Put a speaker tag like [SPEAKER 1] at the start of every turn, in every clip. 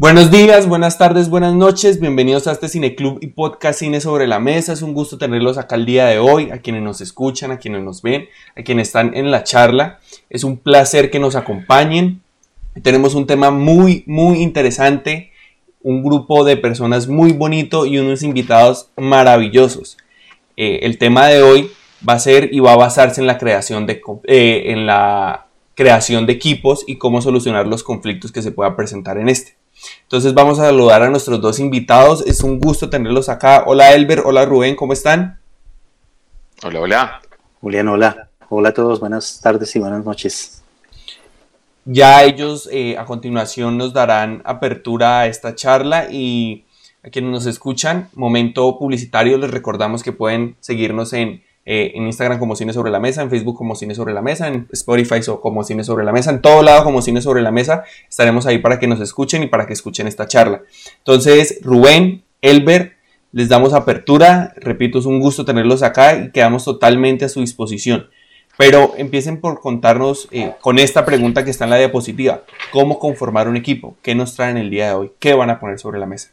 [SPEAKER 1] Buenos días, buenas tardes, buenas noches, bienvenidos a este Cineclub y Podcast Cine sobre la Mesa. Es un gusto tenerlos acá el día de hoy, a quienes nos escuchan, a quienes nos ven, a quienes están en la charla. Es un placer que nos acompañen. Tenemos un tema muy, muy interesante, un grupo de personas muy bonito y unos invitados maravillosos. Eh, el tema de hoy va a ser y va a basarse en la creación de, eh, en la creación de equipos y cómo solucionar los conflictos que se puedan presentar en este. Entonces vamos a saludar a nuestros dos invitados. Es un gusto tenerlos acá. Hola Elber, hola Rubén, ¿cómo están?
[SPEAKER 2] Hola, hola.
[SPEAKER 3] Julián, hola. Hola a todos, buenas tardes y buenas noches.
[SPEAKER 1] Ya ellos eh, a continuación nos darán apertura a esta charla y a quienes nos escuchan, momento publicitario, les recordamos que pueden seguirnos en eh, en Instagram como Cine Sobre la Mesa, en Facebook como Cine Sobre la Mesa, en Spotify como Cine Sobre la Mesa, en todo lado como Cine Sobre la Mesa. Estaremos ahí para que nos escuchen y para que escuchen esta charla. Entonces, Rubén, Elber, les damos apertura. Repito, es un gusto tenerlos acá y quedamos totalmente a su disposición. Pero empiecen por contarnos eh, con esta pregunta que está en la diapositiva. ¿Cómo conformar un equipo? ¿Qué nos traen el día de hoy? ¿Qué van a poner sobre la mesa?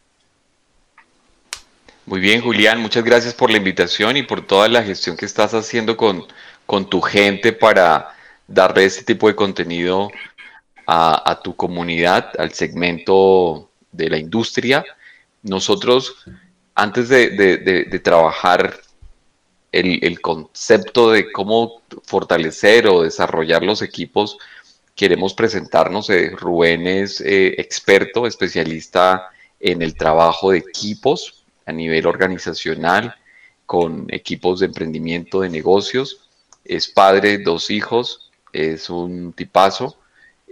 [SPEAKER 2] Muy bien, Julián, muchas gracias por la invitación y por toda la gestión que estás haciendo con, con tu gente para darle este tipo de contenido a, tu comunidad, al segmento de la industria. Nosotros, antes de, trabajar el, el, concepto de cómo fortalecer o desarrollar los equipos, queremos presentarnos. Eh, Rubén es eh, experto, especialista en el trabajo de equipos a nivel organizacional con equipos de emprendimiento de negocios. Es padre, dos hijos, es un tipazo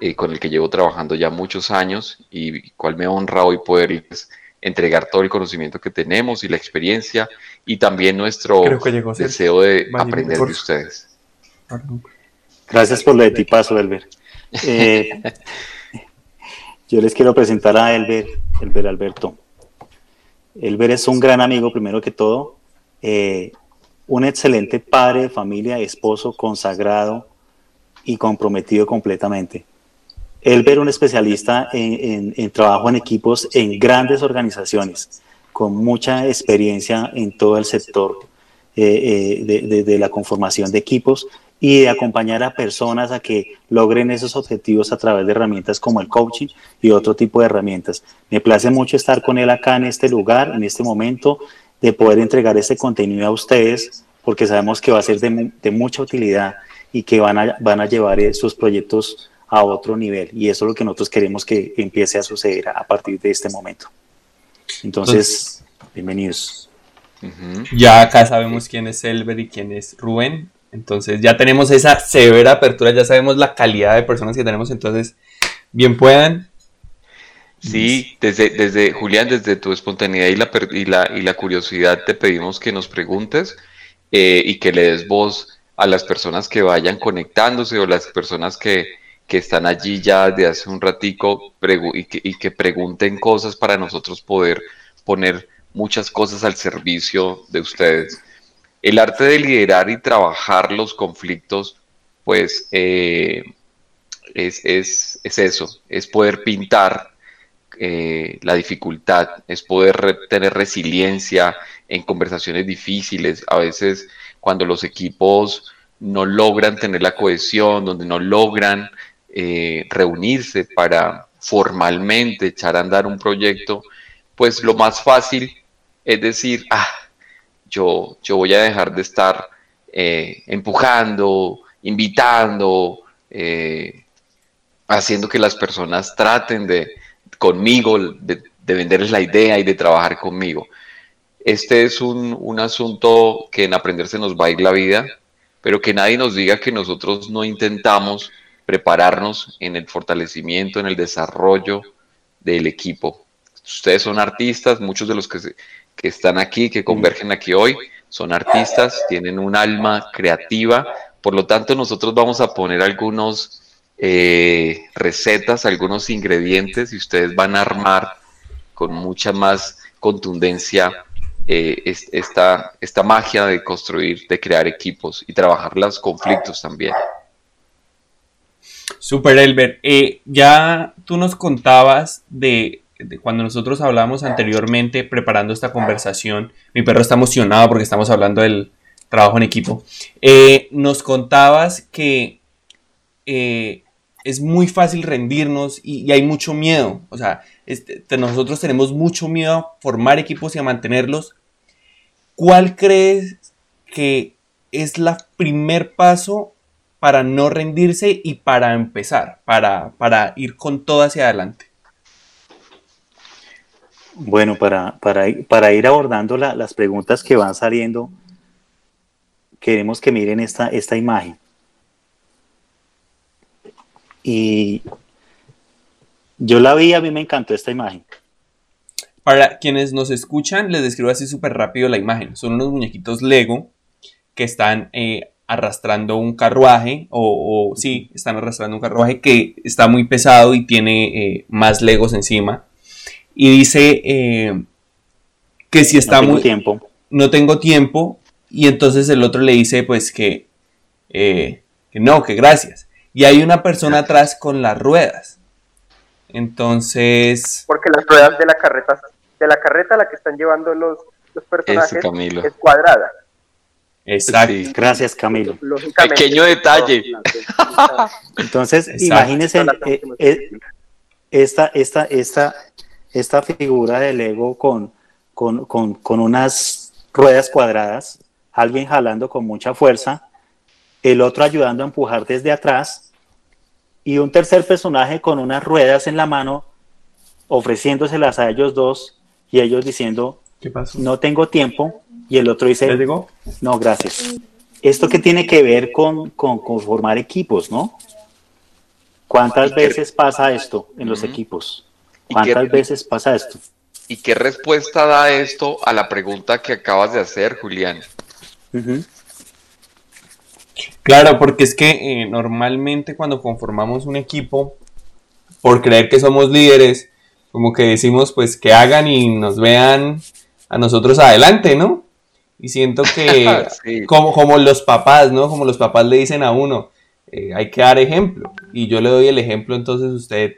[SPEAKER 2] eh, con el que llevo trabajando ya muchos años y cual me honra hoy poderles entregar todo el conocimiento que tenemos y la experiencia y también nuestro deseo de aprender de ustedes.
[SPEAKER 3] Gracias por lo de tipazo, Elber. Eh, yo les quiero presentar a Elber, Elber Alberto. Elber es un gran amigo, primero que todo, eh, un excelente padre familia, esposo consagrado y comprometido completamente. Elber, un especialista en, trabajo en equipos en grandes organizaciones, con mucha experiencia en todo el sector eh, eh, de, la conformación de equipos y de acompañar a personas a que logren esos objetivos a través de herramientas como el coaching y otro tipo de herramientas. Me place mucho estar con él acá en este lugar, en este momento, de poder entregar este contenido a ustedes, porque sabemos que va a ser de, mucha utilidad y que van a, van a llevar sus proyectos a otro nivel. Y eso es lo que nosotros queremos que empiece a suceder a partir de este momento. Entonces, bienvenidos.
[SPEAKER 1] Ya acá sabemos quién es Elber y quién es Rubén. Entonces ya tenemos esa severa apertura, ya sabemos la calidad de personas que tenemos, entonces bien puedan.
[SPEAKER 2] Sí, desde, desde Julián, desde tu espontaneidad y la, y la, y la curiosidad te pedimos que nos preguntes eh, y que le des voz a las personas que vayan conectándose o las personas que, que están allí ya de hace un ratico y que, y que pregunten cosas para nosotros poder poner muchas cosas al servicio de ustedes. El arte de liderar y trabajar los conflictos, pues eh, es, eso, es poder pintar eh, la dificultad, es poder tener resiliencia en conversaciones difíciles. A veces cuando los equipos no logran tener la cohesión, donde no logran eh, reunirse para formalmente echar a andar un proyecto, pues lo más fácil es decir, ah, yo, voy a dejar de estar eh, empujando, invitando, eh, haciendo que las personas traten de conmigo, de, venderles la idea y de trabajar conmigo. Este es un, un, asunto que en aprender se nos va a ir la vida, pero que nadie nos diga que nosotros no intentamos prepararnos en el fortalecimiento, en el desarrollo del equipo. Ustedes son artistas, muchos de los que que están aquí, que convergen aquí hoy, son artistas, tienen un alma creativa, por lo tanto nosotros vamos a poner algunos eh, recetas, algunos ingredientes y ustedes van a armar con mucha más contundencia eh, esta, esta magia de construir, de crear equipos y trabajar los conflictos también.
[SPEAKER 1] Super Elber, eh, ya tú nos contabas de cuando nosotros hablamos anteriormente preparando esta conversación, mi perro está emocionado porque estamos hablando del trabajo en equipo, eh, nos contabas que eh, es muy fácil rendirnos y, hay mucho miedo. O sea, este, nosotros tenemos mucho miedo a formar equipos y a mantenerlos. ¿Cuál crees que es el primer paso para no rendirse y para empezar, para, para ir con todo hacia adelante?
[SPEAKER 3] Bueno, para, para, ir abordando las preguntas que van saliendo, queremos que miren esta, esta imagen. Y yo la vi, a mí me encantó esta imagen.
[SPEAKER 1] Para quienes nos escuchan, les describo así súper rápido la imagen. Son unos muñequitos Lego que están eh, arrastrando un carruaje, o, sí, están arrastrando un carruaje que está muy pesado y tiene eh, más Legos encima. Y dice eh, que si está
[SPEAKER 3] no
[SPEAKER 1] tengo muy...
[SPEAKER 3] tiempo.
[SPEAKER 1] No tengo tiempo. Y entonces el otro le dice pues que, que no, que gracias y hay una persona atrás con las ruedas. Entonces.
[SPEAKER 4] Porque las ruedas de la carreta, de la carreta la que están llevando los, los personajes es cuadrada.
[SPEAKER 1] Exacto.
[SPEAKER 3] Gracias, Camilo.
[SPEAKER 2] Pequeño detalle.
[SPEAKER 3] Entonces, imagínense eh, eh, esta, esta, esta, esta figura de Lego con, con, con, con unas ruedas cuadradas, alguien jalando con mucha fuerza el otro ayudando a empujar desde atrás y un tercer personaje con unas ruedas en la mano ofreciéndoselas a ellos dos y ellos diciendo,
[SPEAKER 1] ¿Qué pasó?
[SPEAKER 3] no tengo tiempo y el otro dice,
[SPEAKER 1] digo?
[SPEAKER 3] no, gracias. Esto que tiene que ver con, con, formar equipos, ¿no? ¿Cuántas veces pasa esto en los equipos? ¿Cuántas veces pasa esto?
[SPEAKER 2] ¿Y qué respuesta da esto a la pregunta que acabas de hacer, Julián?
[SPEAKER 1] Claro, porque es que eh, normalmente cuando conformamos un equipo, por creer que somos líderes, como que decimos pues que hagan y nos vean a nosotros adelante, ¿no? Y siento que como, como los papás, ¿no? Como los papás le dicen a uno, eh, hay que dar ejemplo. Y yo le doy el ejemplo, entonces usted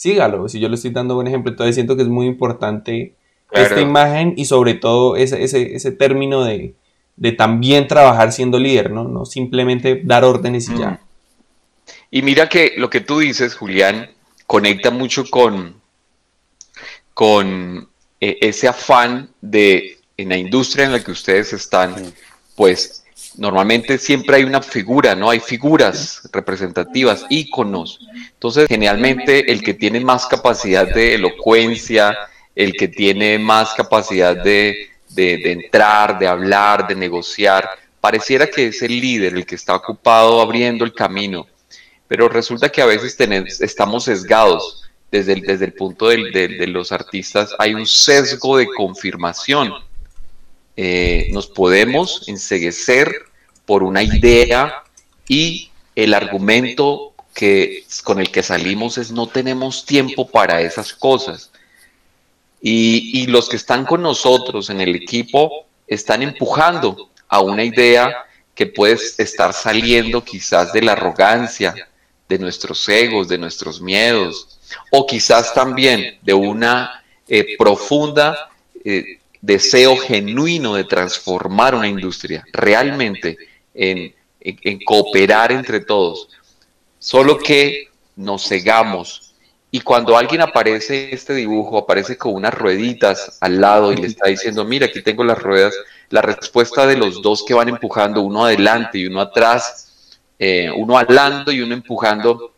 [SPEAKER 1] sígalo. Si yo le estoy dando buen ejemplo, entonces siento que es muy importante esta imagen y sobre todo ese, ese, ese término de, de también trabajar siendo líder, ¿no? No simplemente dar órdenes y ya.
[SPEAKER 2] Y mira que lo que tú dices, Julián, conecta mucho con, con eh, ese afán de, en la industria en la que ustedes están, pues normalmente siempre hay una figura, ¿no? Hay figuras representativas, íconos. Entonces, generalmente el que tiene más capacidad de elocuencia, el que tiene más capacidad de de, entrar, de hablar, de negociar. Pareciera que es el líder el que está ocupado abriendo el camino, pero resulta que a veces estamos sesgados desde el, desde el punto de, los artistas. Hay un sesgo de confirmación. Eh, nos podemos enseguecer por una idea y el argumento que, con el que salimos es no tenemos tiempo para esas cosas. Y, los que están con nosotros en el equipo están empujando a una idea que puede estar saliendo quizás de la arrogancia, de nuestros egos, de nuestros miedos, o quizás también de una eh, profunda eh, deseo genuino de transformar una industria, realmente en, cooperar entre todos. Solo que nos cegamos y cuando alguien aparece este dibujo, aparece con unas rueditas al lado y le está diciendo, mira, aquí tengo las ruedas, la respuesta de los dos que van empujando, uno adelante y uno atrás, eh, uno hablando y uno empujando,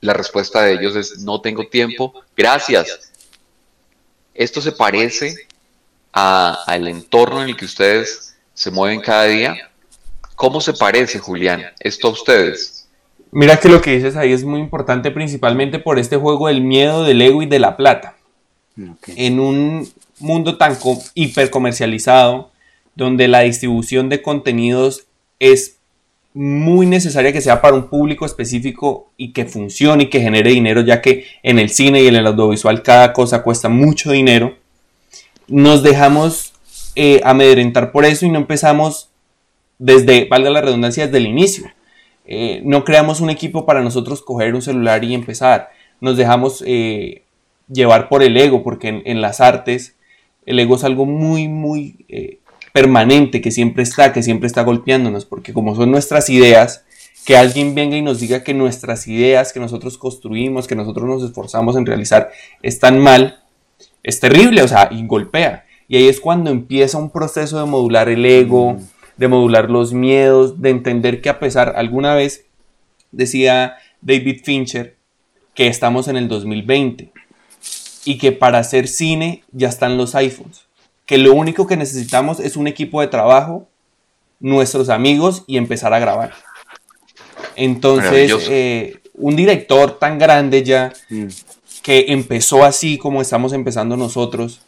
[SPEAKER 2] la respuesta de ellos es, no tengo tiempo, gracias. Esto se parece al entorno en el que ustedes se mueven cada día. ¿Cómo se parece, Julián, esto a ustedes?
[SPEAKER 1] Mira que lo que dices ahí es muy importante principalmente por este juego del miedo, del ego y de la plata. En un mundo tan hipercomercializado, donde la distribución de contenidos es muy necesaria que sea para un público específico y que funcione y que genere dinero, ya que en el cine y en el audiovisual cada cosa cuesta mucho dinero, nos dejamos eh, amedrentar por eso y no empezamos desde, valga la redundancia, desde el inicio. Eh, no creamos un equipo para nosotros coger un celular y empezar. Nos dejamos eh, llevar por el ego, porque en, las artes el ego es algo muy, muy permanente, que siempre está, que siempre está golpeándonos, porque como son nuestras ideas, que alguien venga y nos diga que nuestras ideas que nosotros construimos, que nosotros nos esforzamos en realizar, están mal, es terrible, o sea, y golpea. Y ahí es cuando empieza un proceso de modular el ego, mm. de modular los miedos, de entender que a pesar, alguna vez decía David Fincher, que estamos en el 2020 y que para hacer cine ya están los iPhones, que lo único que necesitamos es un equipo de trabajo, nuestros amigos y empezar a grabar. Entonces, eh, un director tan grande ya, mm. Que empezó así como estamos empezando nosotros,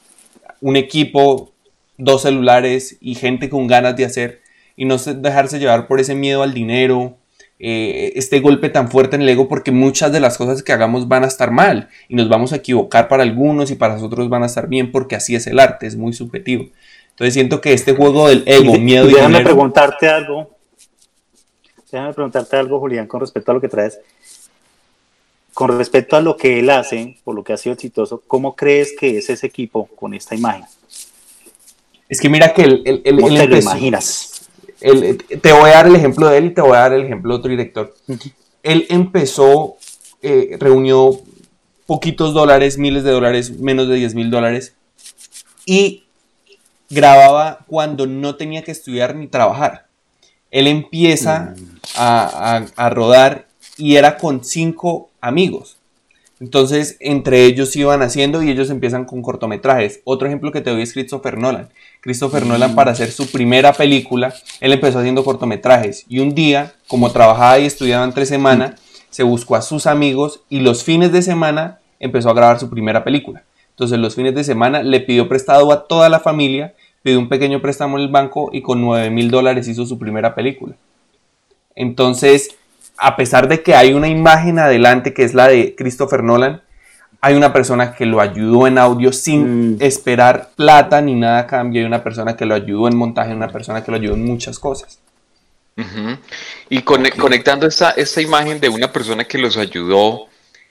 [SPEAKER 1] un equipo, dos celulares y gente con ganas de hacer, y no dejarse llevar por ese miedo al dinero, eh, este golpe tan fuerte en el ego porque muchas de las cosas que hagamos van a estar mal y nos vamos a equivocar para algunos y para otros van a estar bien porque así es el arte, es muy subjetivo. Entonces siento que este juego del ego, miedo y
[SPEAKER 3] Déjame preguntarte algo. Déjame preguntarte algo, Julián, con respecto a lo que traes. Con respecto a lo que él hace, por lo que ha sido exitoso, ¿cómo crees que es ese equipo con esta imagen?
[SPEAKER 1] Es que mira que él, él,
[SPEAKER 3] ¿Cómo te lo imaginas?
[SPEAKER 1] te voy a dar el ejemplo de él y te voy a dar el ejemplo de otro director. Él empezó, eh, reunió poquitos dólares, miles de dólares, menos de 10 mil dólares, y grababa cuando no tenía que estudiar ni trabajar. Él empieza mm. a, rodar y era con cinco amigos. Entonces, entre ellos iban haciendo y ellos empiezan con cortometrajes. Otro ejemplo que te doy es Christopher Nolan. Christopher Nolan, para hacer su primera película, él empezó haciendo cortometrajes. Y un día, como trabajaba y estudiaba entre semana, se buscó a sus amigos y los fines de semana empezó a grabar su primera película. Entonces, los fines de semana le pidió prestado a toda la familia, pidió un pequeño préstamo en el banco y con 9 mil dólares hizo su primera película. Entonces, a pesar de que hay una imagen adelante que es la de Christopher Nolan, hay una persona que lo ayudó en audio sin mm. esperar plata ni nada a cambio, hay una persona que lo ayudó en montaje, una persona que lo ayudó en muchas cosas.
[SPEAKER 2] Y conectando esa, imagen de una persona que los ayudó,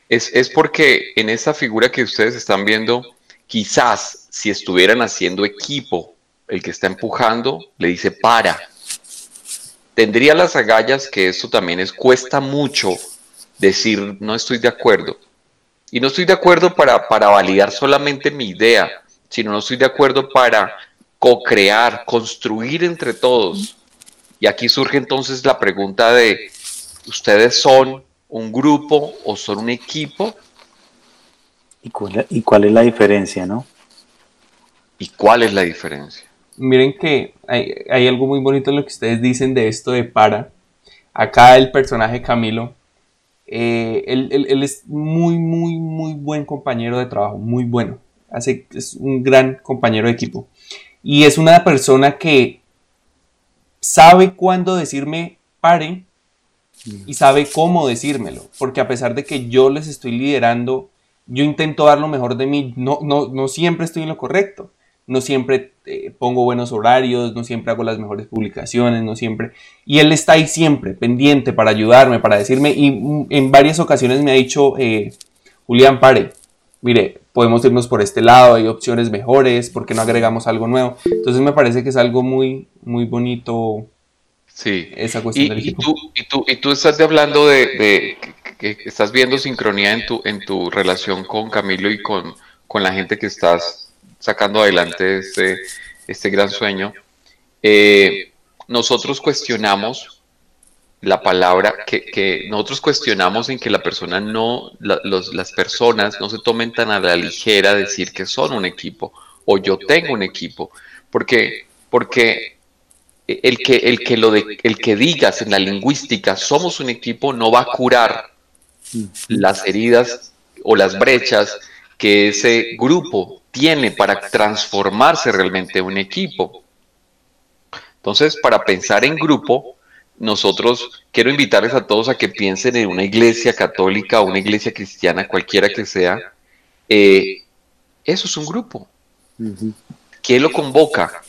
[SPEAKER 2] es, es porque en esa figura que ustedes están viendo, quizás si estuvieran haciendo equipo, el que está empujando le dice para, tendría las agallas que esto también es, cuesta mucho decir no estoy de acuerdo. Y no estoy de acuerdo para, para validar solamente mi idea, sino no estoy de acuerdo para co-crear, construir entre todos. Y aquí surge entonces la pregunta de, ¿ustedes son un grupo o son un equipo?
[SPEAKER 3] ¿Y cuál, y cuál es la diferencia, no?
[SPEAKER 2] ¿Y cuál es la diferencia?
[SPEAKER 1] miren que hay, algo muy bonito en lo que ustedes dicen de esto de para. Acá el personaje Camilo, eh, él, es muy, muy, muy buen compañero de trabajo, muy bueno. Es un gran compañero de equipo. Y es una persona que sabe cuándo decirme pare y sabe cómo decírmelo. Porque a pesar de que yo les estoy liderando, yo intento dar lo mejor de mí. No, no, no siempre estoy en lo correcto no siempre eh, pongo buenos horarios, no siempre hago las mejores publicaciones, no siempre. Y él está ahí siempre, pendiente para ayudarme, para decirme, y mm, en varias ocasiones me ha dicho, eh, Julián, pare, mire, podemos irnos por este lado, hay opciones mejores, ¿por qué no agregamos algo nuevo? Entonces me parece que es algo muy, muy bonito.
[SPEAKER 2] Sí. Esa cuestión y, del equipo. Y tú, y, tú, estás hablando de, que, estás viendo sincronía en tu, en tu relación con Camilo y con, con la gente que estás sacando adelante este, este gran sueño, eh, nosotros cuestionamos la palabra, que, nosotros cuestionamos en que la persona no, las personas no se tomen tan a la ligera decir que son un equipo o yo tengo un equipo, porque, porque el que, el que, lo de, el que digas en la lingüística somos un equipo no va a curar las heridas o las brechas que ese grupo tiene para transformarse realmente en un equipo. Entonces, para pensar en grupo, nosotros quiero invitarles a todos a que piensen en una iglesia católica o una iglesia cristiana, cualquiera que sea. Eh, eso es un grupo. ¿Qué lo convoca?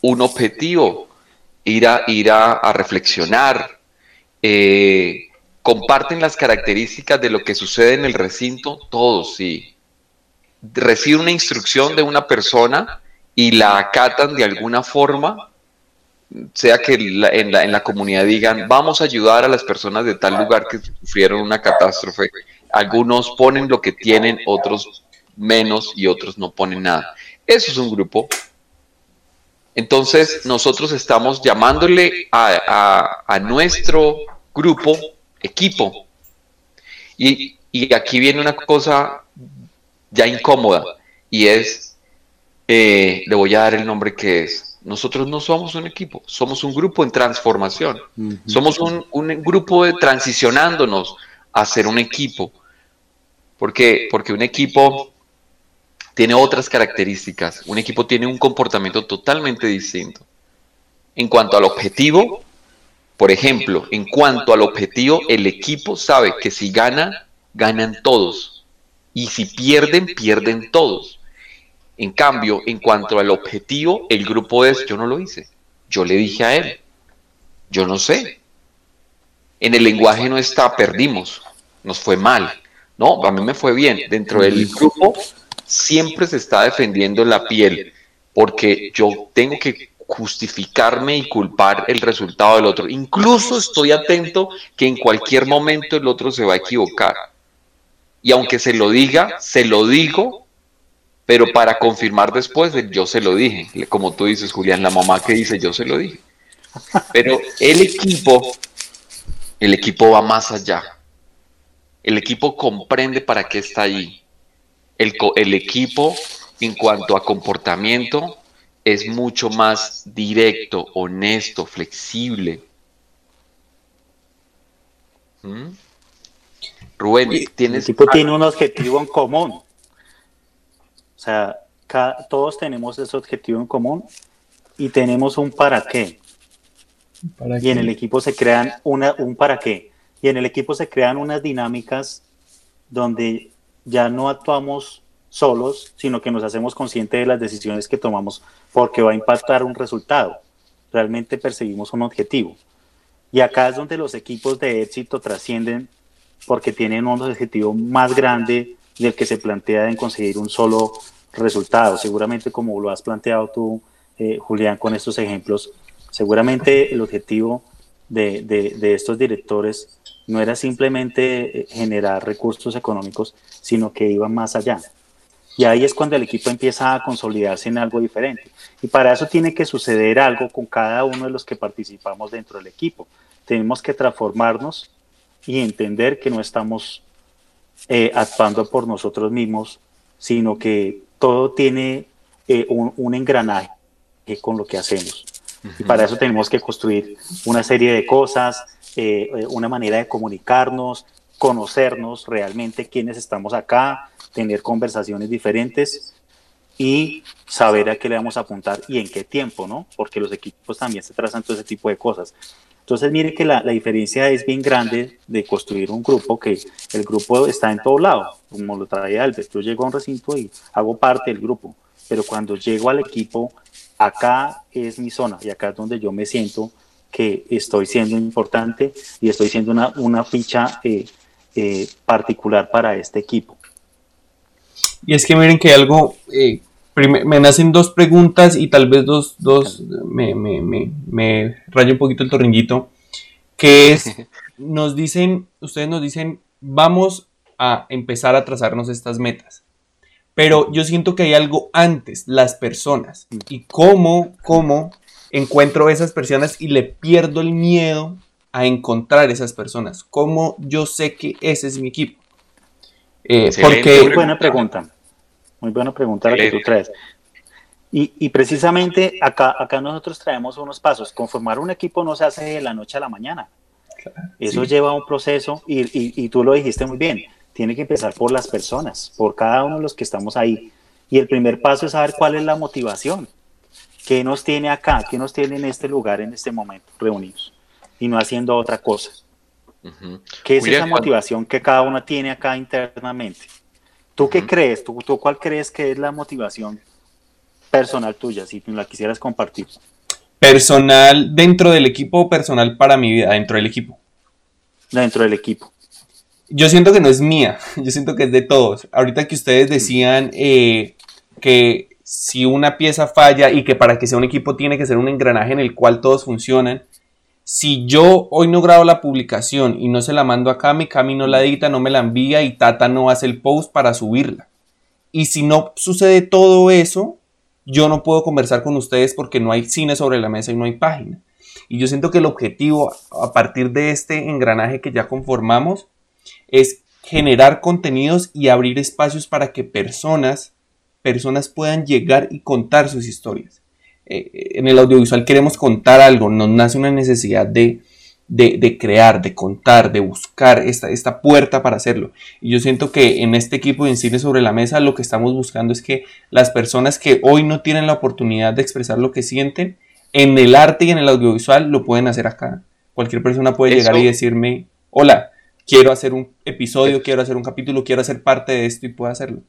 [SPEAKER 2] Un objetivo, ir a, ir a, reflexionar. Eh, comparten las características de lo que sucede en el recinto, todos sí reciben una instrucción de una persona y la acatan de alguna forma, sea que en, la, en la comunidad digan, vamos a ayudar a las personas de tal lugar que sufrieron una catástrofe. Algunos ponen lo que tienen, otros menos y otros no ponen nada. Eso es un grupo. Entonces nosotros estamos llamándole a, a, nuestro grupo equipo. Y, y aquí viene una cosa ya incómoda y es, eh, le voy a dar el nombre que es. Nosotros no somos un equipo, somos un grupo en transformación, somos un, un, grupo de transicionándonos a ser un equipo. ¿Por qué? Porque un equipo tiene otras características, un equipo tiene un comportamiento totalmente distinto. En cuanto al objetivo, por ejemplo, en cuanto al objetivo, el equipo sabe que si gana, ganan todos y si pierden, pierden todos. En cambio, en cuanto al objetivo, el grupo es, yo no lo hice, yo le dije a él, yo no sé. En el lenguaje no está, perdimos, nos fue mal. No, a mí me fue bien. Dentro del grupo siempre se está defendiendo la piel, porque yo tengo que justificarme y culpar el resultado del otro. Incluso estoy atento que en cualquier momento el otro se va a equivocar y aunque se lo diga, se lo digo, pero para confirmar después yo se lo dije. Como tú dices, Julián, la mamá que dice yo se lo dije. Pero el equipo, el equipo va más allá. El equipo comprende para qué está. El, el equipo, en cuanto a comportamiento, es mucho más directo, honesto, flexible.
[SPEAKER 3] ¿Mm? Rubén, tienes... El tipo tiene un objetivo en común. O sea, todos tenemos ese objetivo en común y tenemos un para qué. y en el equipo se crean una, un para qué. Y en el equipo se crean unas dinámicas donde ya no actuamos solos, sino que nos hacemos conscientes de las decisiones que tomamos porque va a impactar un resultado. Realmente perseguimos un objetivo. Y acá es donde los equipos de éxito trascienden porque tienen un objetivo más grande del que se plantea en conseguir un solo resultado. Seguramente como lo has planteado tú, eh, Julián, con estos ejemplos, seguramente el objetivo de, de, estos directores no era simplemente eh, generar recursos económicos, sino que iban más allá. Y ahí es cuando el equipo empieza a consolidarse en algo diferente. Y para eso tiene que suceder algo con cada uno de los que participamos dentro del equipo. Tenemos que transformarnos y entender que no estamos eh, actuando por nosotros mismos, sino que todo tiene eh, un, engranaje con lo que hacemos. Y para eso tenemos que construir una serie de cosas, eh, una manera de comunicarnos, conocernos realmente quiénes estamos acá, tener conversaciones diferentes y saber a qué le vamos a apuntar y en qué tiempo, ¿no? Porque los equipos también se trazan todo ese tipo de cosas. Entonces, mire que la, diferencia es bien grande de construir un grupo, que el grupo está en todo lado, como lo traía Albert. Yo llego a un recinto y hago parte del grupo, pero cuando llego al equipo, acá es mi zona y acá es donde yo me siento que estoy siendo importante y estoy siendo una, una ficha eh, eh, particular para este equipo.
[SPEAKER 1] Y es que miren que algo eh, me nacen dos preguntas y tal vez dos, dos me, me, me, me rayo un poquito el torringuito, que es, nos dicen, ustedes nos dicen, vamos a empezar a trazarnos estas metas. Pero yo siento que hay algo antes, las personas. Y cómo, cómo encuentro esas personas y le pierdo el miedo a encontrar esas personas. ¿Cómo yo sé que ese es mi equipo?
[SPEAKER 3] Eh, porque... Buena pregunta. Muy buena pregunta la que tú traes. Y, y, precisamente acá, acá nosotros traemos unos pasos. Conformar un equipo no se hace de la noche a la mañana. Eso lleva un proceso y, y, y, tú lo dijiste muy bien. Tiene que empezar por las personas, por cada uno de los que estamos ahí. Y el primer paso es saber cuál es la motivación. ¿Qué nos tiene acá? ¿Qué nos tiene en este lugar, en este momento, reunidos? Y no haciendo otra cosa. ¿Qué es esa motivación que cada uno tiene acá internamente? ¿Tú qué crees? ¿Tú, ¿Tú cuál crees que es la motivación personal tuya, si la quisieras compartir?
[SPEAKER 1] Personal dentro del equipo o personal para mi vida, dentro del equipo.
[SPEAKER 3] Dentro del equipo.
[SPEAKER 1] yo siento que no es mía, yo siento que es de todos. Ahorita que ustedes decían eh, que si una pieza falla y que para que sea un equipo tiene que ser un engranaje en el cual todos funcionan, si yo hoy no grabo la publicación y no se la mando a Cami, Cami no la edita, no me la envía y Tata no hace el post para subirla. Y si no sucede todo eso, yo no puedo conversar con ustedes porque no hay cine sobre la mesa y no hay página. Y yo siento que el objetivo a partir de este engranaje que ya conformamos es generar contenidos y abrir espacios para que personas, personas puedan llegar y contar sus historias. Eh, en el audiovisual queremos contar algo, nos nace una necesidad de, de, crear, de contar, de buscar esta, esta puerta para hacerlo. Y yo siento que en este equipo de Cine sobre la Mesa lo que estamos buscando es que las personas que hoy no tienen la oportunidad de expresar lo que sienten, en el arte y en el audiovisual lo pueden hacer acá. Cualquier persona puede llegar y decirme, hola, quiero hacer un episodio, quiero hacer un capítulo, quiero hacer parte de esto y puedo hacerlo.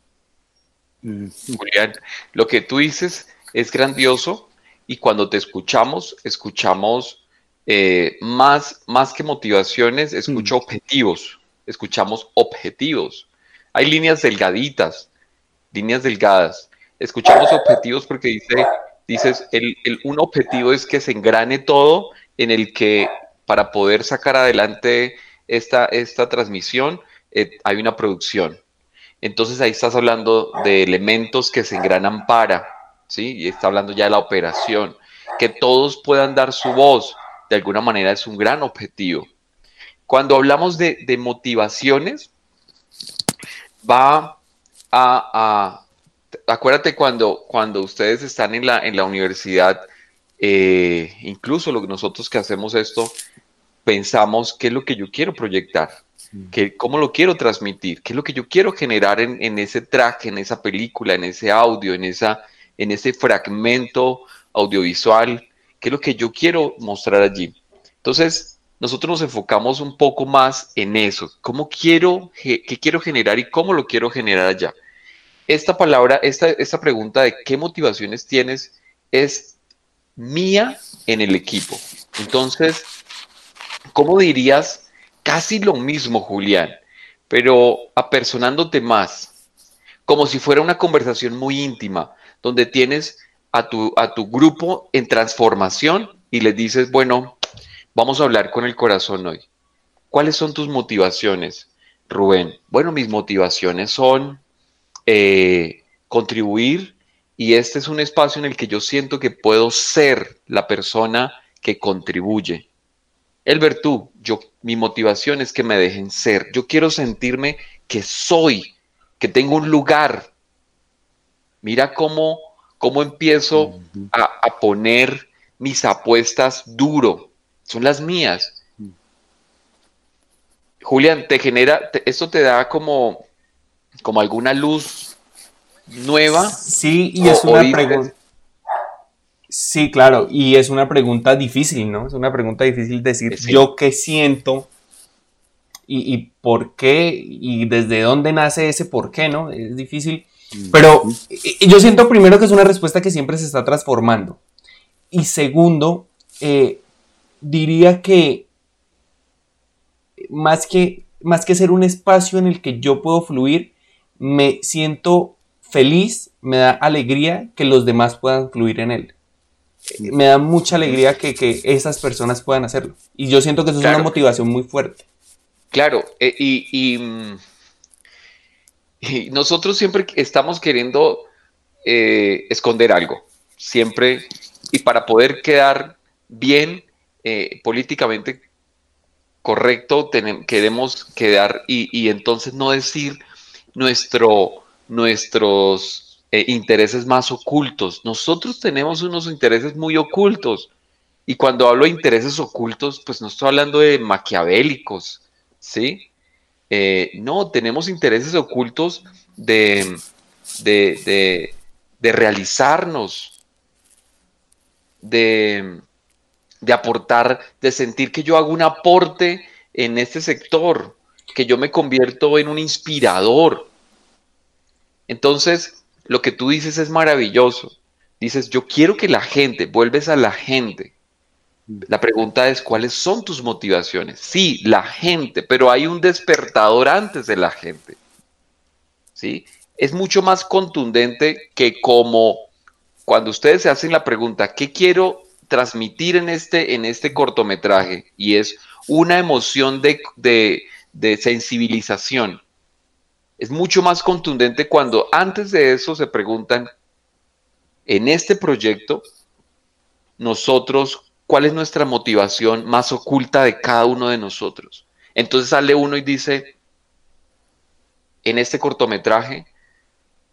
[SPEAKER 2] Julián, lo que tú dices es grandioso y cuando te escuchamos, escuchamos eh, más, más que motivaciones, escucho mm. objetivos, escuchamos objetivos. Hay líneas delgaditas, líneas delgadas. Escuchamos objetivos porque dice, dices, el, un objetivo es que se engrane todo en el que para poder sacar adelante esta, esta transmisión eh, hay una producción. Entonces ahí estás hablando de elementos que se engranan para, ¿sí? Y está hablando ya de la operación. Que todos puedan dar su voz, de alguna manera es un gran objetivo. Cuando hablamos de, motivaciones, va a, acuérdate cuando, cuando ustedes están en la, en la universidad, eh, incluso lo, nosotros que hacemos esto, pensamos qué es lo que yo quiero proyectar, mm. qué, cómo lo quiero transmitir, qué es lo que yo quiero generar en, en, ese traje, en esa película, en ese audio, en, esa, en ese fragmento audiovisual, qué es lo que yo quiero mostrar allí. Entonces, nosotros nos enfocamos un poco más en eso, cómo quiero, qué quiero generar y cómo lo quiero generar allá. Esta palabra, esta, esta pregunta de qué motivaciones tienes es mía en el equipo. Entonces, ¿cómo dirías casi lo mismo, Julián, pero apersonándote más, como si fuera una conversación muy íntima, donde tienes a tu, a tu grupo en transformación y les dices, bueno, vamos a hablar con el corazón hoy. ¿Cuáles son tus motivaciones, Rubén? Bueno, mis motivaciones son eh, contribuir y este es un espacio en el que yo siento que puedo ser la persona que contribuye. El tú, yo, mi motivación es que me dejen ser. Yo quiero sentirme que soy, que tengo un lugar. Mira cómo, cómo empiezo a, poner mis apuestas duro. Son las mías. Julián, te genera, esto te da como, como alguna luz nueva.
[SPEAKER 1] Sí, y es una pregunta. Sí, claro, y es una pregunta difícil, ¿no? Es una pregunta difícil decir yo qué siento y, por qué y desde dónde nace ese por qué, ¿no? Es difícil. Pero yo siento primero que es una respuesta que siempre se está transformando. Y segundo, eh, diría que más que más que ser un espacio en el que yo puedo fluir, me siento feliz, me da alegría que los demás puedan fluir en él me da mucha alegría que, esas personas puedan hacerlo. Y yo siento que eso es una motivación muy fuerte.
[SPEAKER 2] Claro, eh, mm, y, nosotros siempre estamos queriendo eh, esconder algo, siempre, y para poder quedar bien eh, políticamente correcto, queremos quedar y, y, entonces no decir nuestro, nuestros eh, intereses más ocultos. Nosotros tenemos unos intereses muy ocultos. Y cuando hablo de intereses ocultos, pues no estoy hablando de maquiavélicos, ¿sí? Eh, no, tenemos intereses ocultos de, de, de, realizarnos, de, de aportar, de sentir que yo hago un aporte en este sector, que yo me convierto en un inspirador. Entonces, lo que tú dices es maravilloso. Dices, yo quiero que la gente, vuelves a la gente. La pregunta es, ¿cuáles son tus motivaciones? Sí, la gente, pero hay un despertador antes de la gente. ¿Sí? Es mucho más contundente que como cuando ustedes se hacen la pregunta, ¿qué quiero transmitir en este, en este cortometraje? Y es una emoción de, de sensibilización. Es mucho más contundente cuando antes de eso se preguntan, en este proyecto, nosotros, ¿cuál es nuestra motivación más oculta de cada uno de nosotros? Entonces sale uno y dice, en este cortometraje,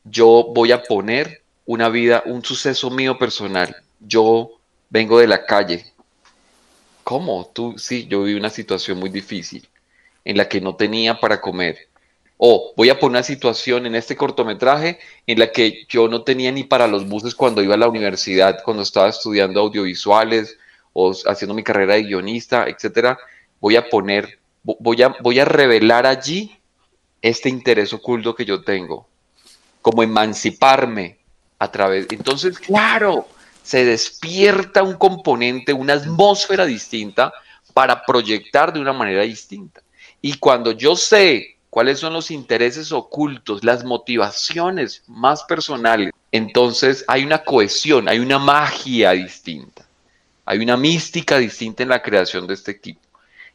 [SPEAKER 2] yo voy a poner una vida, un suceso mío personal. Yo vengo de la calle. ¿Cómo? Tú, sí, yo viví una situación muy difícil en la que no tenía para comer. O voy a poner una situación en este cortometraje en la que yo no tenía ni para los buses cuando iba a la universidad, cuando estaba estudiando audiovisuales o haciendo mi carrera de guionista, etcétera. Voy a poner, voy a, voy a revelar allí este interés oculto que yo tengo, como emanciparme a través. Entonces, claro, se despierta un componente, una atmósfera distinta para proyectar de una manera distinta. Y cuando yo sé cuáles son los intereses ocultos, las motivaciones más personales, entonces hay una cohesión, hay una magia distinta, hay una mística distinta en la creación de este equipo.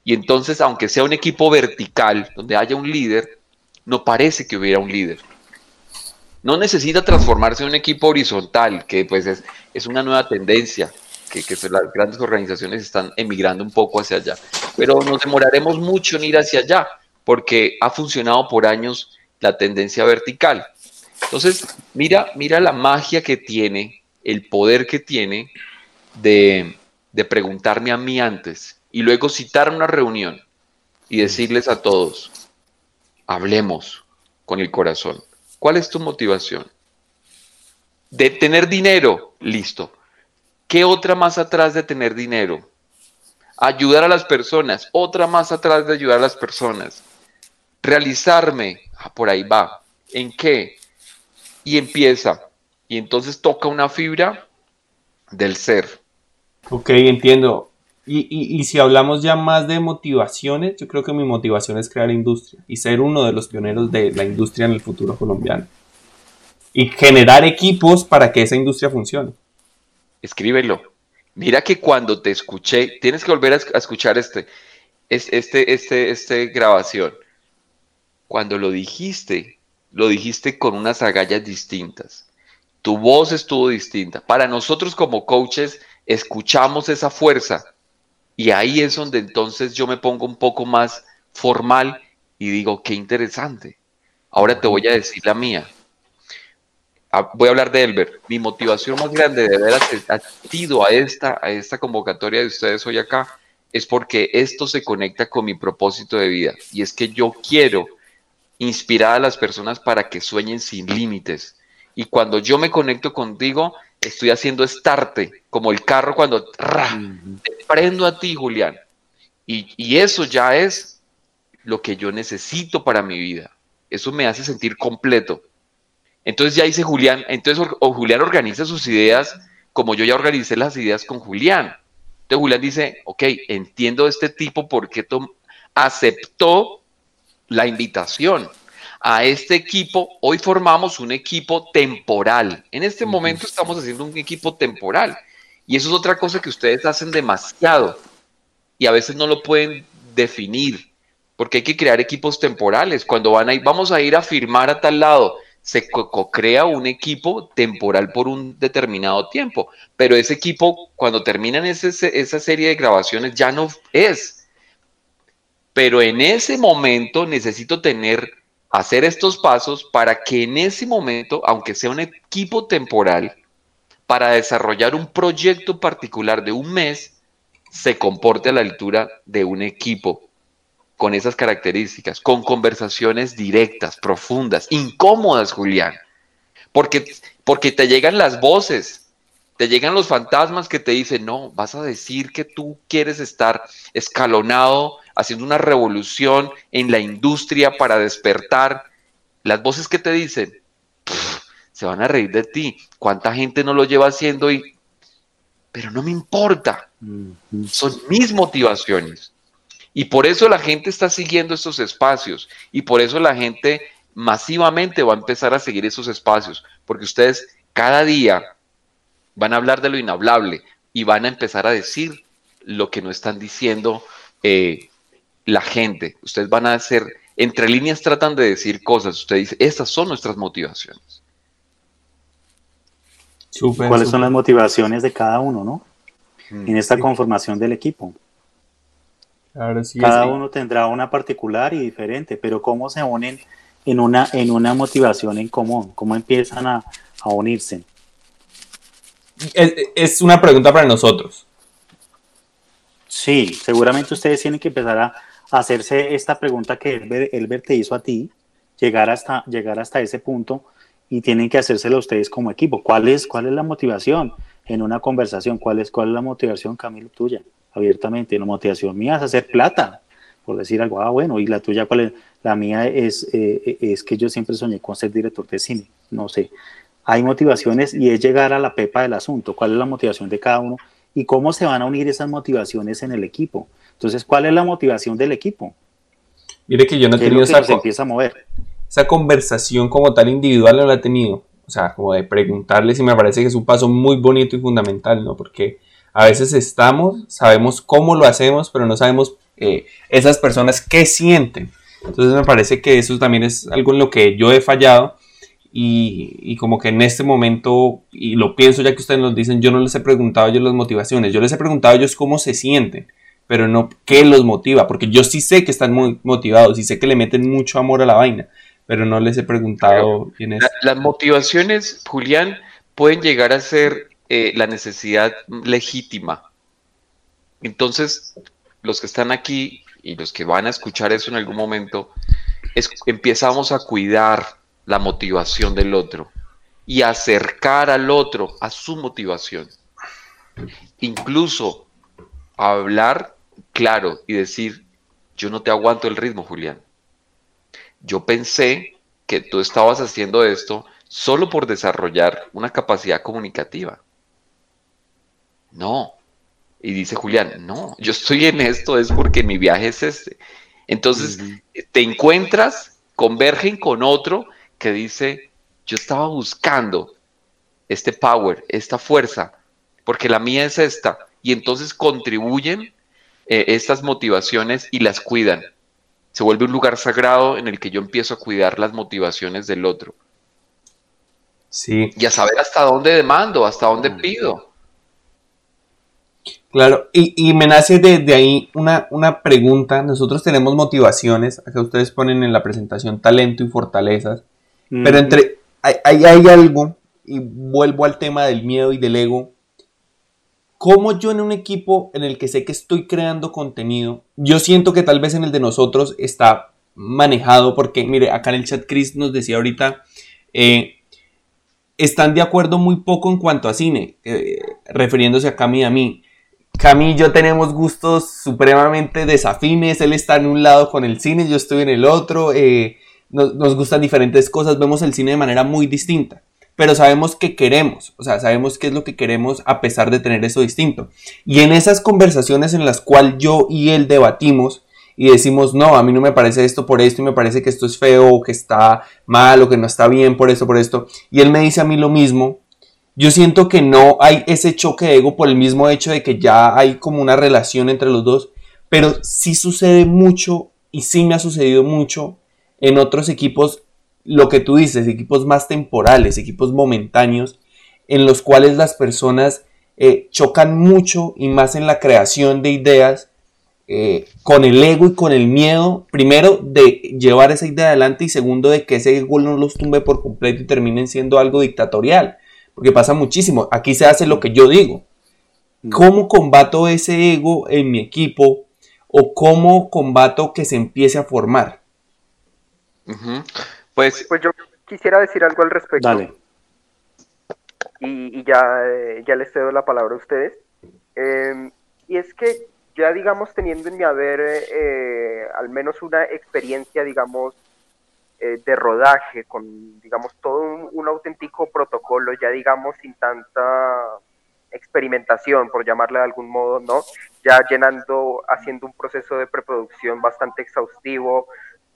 [SPEAKER 2] Y entonces, aunque sea un equipo vertical, donde haya un líder, no parece que hubiera un líder. No necesita transformarse en un equipo horizontal, que pues es, una nueva tendencia, que, que las grandes organizaciones están emigrando un poco hacia allá. Pero nos demoraremos mucho en ir hacia allá, porque ha funcionado por años la tendencia vertical. Entonces, mira, mira la magia que tiene, el poder que tiene de, preguntarme a mí antes y luego citar una reunión y decirles a todos, hablemos con el corazón. ¿Cuál es tu motivación? De tener dinero, listo. ¿Qué otra más atrás de tener dinero? Ayudar a las personas, otra más atrás de ayudar a las personas. Realizarme, ah, por ahí va. ¿En qué? Y empieza. Y entonces toca una fibra del ser.
[SPEAKER 1] Ok, entiendo. Y, si hablamos ya más de motivaciones, yo creo que mi motivación es crear industria y ser uno de los pioneros de la industria en el futuro colombiano. Y generar equipos para que esa industria funcione.
[SPEAKER 2] Escríbelo. Mira que cuando te escuché, tienes que volver a, escuchar este, este, este, este grabación. Cuando lo dijiste, lo dijiste con unas agallas distintas. Tu voz estuvo distinta. Para nosotros como coaches, escuchamos esa fuerza y ahí es donde entonces yo me pongo un poco más formal y digo, qué interesante. Ahora te voy a decir la mía. Ah, voy a hablar de Elber. Mi motivación más grande de haber asistido a esta, a esta convocatoria de ustedes hoy acá es porque esto se conecta con mi propósito de vida. Y es que yo quiero inspirar a las personas para que sueñen sin límites. Y cuando yo me conecto contigo, estoy haciendo estarte, como el carro cuando te prendo a ti, Julián. Y, eso ya es lo que yo necesito para mi vida. Eso me hace sentir completo. Entonces ya dice Julián, entonces o Julián organiza sus ideas como yo ya organicé las ideas con Julián. Entonces Julián dice, ok, entiendo este tipo porque aceptó la invitación a este equipo, hoy formamos un equipo temporal. En este momento estamos haciendo un equipo temporal. Y eso es otra cosa que ustedes hacen demasiado. Y a veces no lo pueden definir, porque hay que crear equipos temporales. Cuando van a ir, vamos a ir a firmar a tal lado, se crea un equipo temporal por un determinado tiempo. Pero ese equipo, cuando terminan esa serie de grabaciones, ya no es. Pero en ese momento necesito tener hacer estos pasos para que en ese momento, aunque sea un equipo temporal, para desarrollar un proyecto particular de un mes, se comporte a la altura de un equipo con esas características, con conversaciones directas, profundas, incómodas, Julián. Porque, porque te llegan las voces, te llegan los fantasmas que te dicen, no, vas a decir que tú quieres estar escalonado haciendo una revolución en la industria para despertar. Las voces que te dicen, se van a reír de ti. ¿Cuánta gente no lo lleva haciendo y... Pero no me importa. Son mis motivaciones. Y por eso la gente está siguiendo estos espacios y por eso la gente masivamente va a empezar a seguir esos espacios, porque ustedes cada día van a hablar de lo inhablable y van a empezar a decir lo que no están diciendo eh, la gente. Ustedes van a hacer, entre líneas tratan de decir cosas. Usted dice, estas son nuestras motivaciones.
[SPEAKER 3] ¿Cuáles son las motivaciones de cada uno, no? Mm, en esta conformación del equipo. cada uno tendrá una particular y diferente, pero ¿cómo se unen en una, en una motivación en común? ¿Cómo empiezan a, a unirse?
[SPEAKER 1] Es, una pregunta para nosotros.
[SPEAKER 3] Sí, seguramente ustedes tienen que empezar a hacerse esta pregunta que Elber, te hizo a ti, llegar hasta, llegar hasta ese punto y tienen que hacérselo ustedes como equipo. ¿Cuál es, cuál es la motivación en una conversación? ¿Cuál es, cuál es la motivación, Camilo, tuya? Abiertamente, la motivación mía es hacer plata, por decir algo, ah, bueno, y la tuya, ¿cuál es? La mía es, eh, es que yo siempre soñé con ser director de cine, no sé hay motivaciones y es llegar a la pepa del asunto, cuál es la motivación de cada uno y cómo se van a unir esas motivaciones en el equipo. Entonces, ¿cuál es la motivación del equipo?
[SPEAKER 1] Mire que yo no he tenido
[SPEAKER 3] esa, empieza a mover.
[SPEAKER 1] esa conversación como tal individual, no la he tenido. O sea, como de preguntarles y me parece que es un paso muy bonito y fundamental, ¿no? Porque a veces estamos, sabemos cómo lo hacemos, pero no sabemos eh, esas personas qué sienten. Entonces me parece que eso también es algo en lo que yo he fallado y, como que en este momento, y lo pienso ya que ustedes nos dicen, yo no les he preguntado a ellos las motivaciones, yo les he preguntado a ellos cómo se sienten, pero no qué los motiva, porque yo sí sé que están muy motivados y sé que le meten mucho amor a la vaina, pero no les he preguntado quién es.
[SPEAKER 2] las motivaciones, Julián, pueden llegar a ser eh, la necesidad legítima. Entonces, los que están aquí y los que van a escuchar eso en algún momento, es, empezamos a cuidar la motivación del otro y acercar al otro a su motivación. Incluso hablar claro y decir, yo no te aguanto el ritmo, Julián. Yo pensé que tú estabas haciendo esto solo por desarrollar una capacidad comunicativa. No. Y dice Julián, no, yo estoy en esto es porque mi viaje es este. Entonces, te encuentras, convergen con otro que dice, yo estaba buscando este power, esta fuerza, porque la mía es esta, y entonces contribuyen eh, estas motivaciones y las cuidan. Se vuelve un lugar sagrado en el que yo empiezo a cuidar las motivaciones del otro.
[SPEAKER 1] Sí.
[SPEAKER 2] Y a saber hasta dónde demando, hasta dónde pido.
[SPEAKER 1] Claro, y, me nace desde ahí una, una, pregunta. Nosotros tenemos motivaciones, acá ustedes ponen en la presentación talento y fortalezas. Pero entre, hay, hay, algo, y vuelvo al tema del miedo y del ego, como yo en un equipo en el que sé que estoy creando contenido, yo siento que tal vez en el de nosotros está manejado, porque mire, acá en el chat Chris nos decía ahorita, eh, están de acuerdo muy poco en cuanto a cine, eh, refiriéndose a Cami y a mí. Cami y yo tenemos gustos supremamente desafines, él está en un lado con el cine, yo estoy en el otro. Eh, nos, gustan diferentes cosas, vemos el cine de manera muy distinta, pero sabemos qué queremos, o sea, sabemos qué es lo que queremos a pesar de tener eso distinto. Y en esas conversaciones en las cuales yo y él debatimos y decimos, no, a mí no me parece esto por esto y me parece que esto es feo o que está mal o que no está bien por esto, por esto, y él me dice a mí lo mismo, yo siento que no hay ese choque de ego por el mismo hecho de que ya hay como una relación entre los dos, pero sí sucede mucho y sí me ha sucedido mucho en otros equipos, lo que tú dices, equipos más temporales, equipos momentáneos, en los cuales las personas eh, chocan mucho y más en la creación de ideas eh, con el ego y con el miedo, primero de llevar esa idea adelante y segundo de que ese ego no los tumbe por completo y terminen siendo algo dictatorial, porque pasa muchísimo, aquí se hace lo que yo digo. Mm. ¿Cómo combato ese ego en mi equipo o cómo combato que se empiece a formar?
[SPEAKER 4] Pues, pues yo quisiera decir algo al respecto.
[SPEAKER 3] Dale.
[SPEAKER 4] Y, ya, eh, ya les cedo la palabra a ustedes. Em, y es que ya, digamos, teniendo en mi haber eh, al menos una experiencia, digamos, eh, de rodaje, con, digamos, todo un, auténtico protocolo, ya, digamos, sin tanta experimentación, por llamarle de algún modo, ¿no? Ya llenando, haciendo un proceso de preproducción bastante exhaustivo,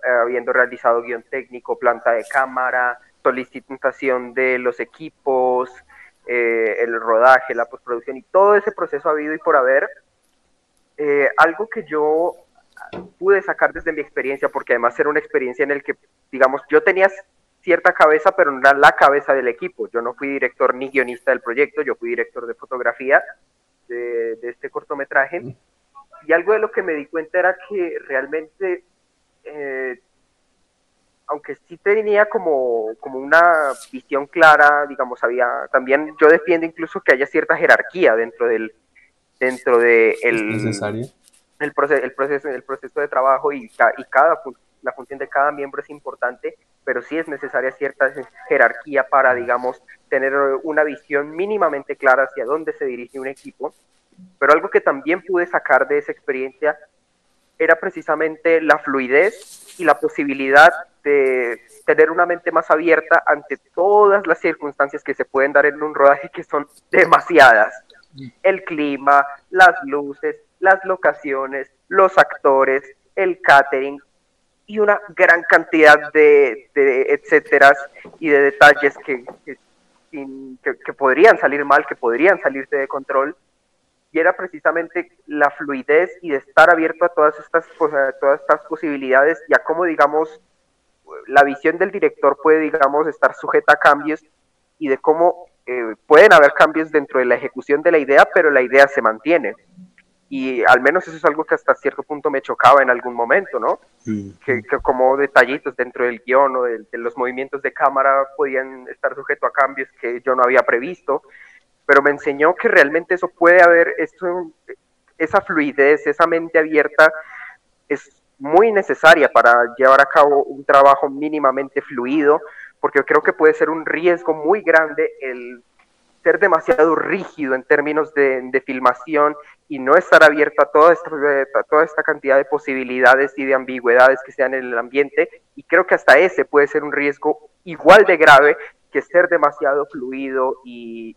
[SPEAKER 4] habiendo realizado guion técnico, planta de cámara, solicitación de los equipos, eh, el rodaje, la postproducción y todo ese proceso ha habido y por haber. Eh, algo que yo pude sacar desde mi experiencia, porque además era una experiencia en el que, digamos, yo tenía cierta cabeza, pero no era la cabeza del equipo. Yo no fui director ni guionista del proyecto, yo fui director de fotografía de, este cortometraje. Y algo de lo que me di cuenta era que realmente, eh, aunque sí tenía como, como una visión clara, digamos, había, también yo defiendo incluso que haya cierta jerarquía dentro del, dentro de el,
[SPEAKER 1] necesario?
[SPEAKER 4] el, proceso, el, proceso, el proceso de trabajo y, y cada, la función de cada miembro es importante, pero sí es necesaria cierta jerarquía para, digamos, tener una visión mínimamente clara hacia dónde se dirige un equipo. Pero algo que también pude sacar de esa experiencia era precisamente la fluidez y la posibilidad de tener una mente más abierta ante todas las circunstancias que se pueden dar en un rodaje que son demasiadas. El clima, las luces, las locaciones, los actores, el catering y una gran cantidad de, etcétera y de detalles que, que, podrían salir mal, que podrían salirse de control. Y era precisamente la fluidez y de estar abierto a todas estas, a todas estas posibilidades y a cómo, digamos, la visión del director puede, digamos, estar sujeta a cambios y de cómo eh, pueden haber cambios dentro de la ejecución de la idea, pero la idea se mantiene. Y al menos eso es algo que hasta cierto punto me chocaba en algún momento, ¿no? Que, como detallitos dentro del guion o de, los movimientos de cámara podían estar sujetos a cambios que yo no había previsto, pero me enseñó que realmente eso puede haber, esa fluidez, esa mente abierta es muy necesaria para llevar a cabo un trabajo mínimamente fluido, porque creo que puede ser un riesgo muy grande el ser demasiado rígido en términos de, filmación y no estar abierto a toda esta, toda esta cantidad de posibilidades y de ambigüedades que sean en el ambiente. Y creo que hasta ese puede ser un riesgo igual de grave que ser demasiado fluido y,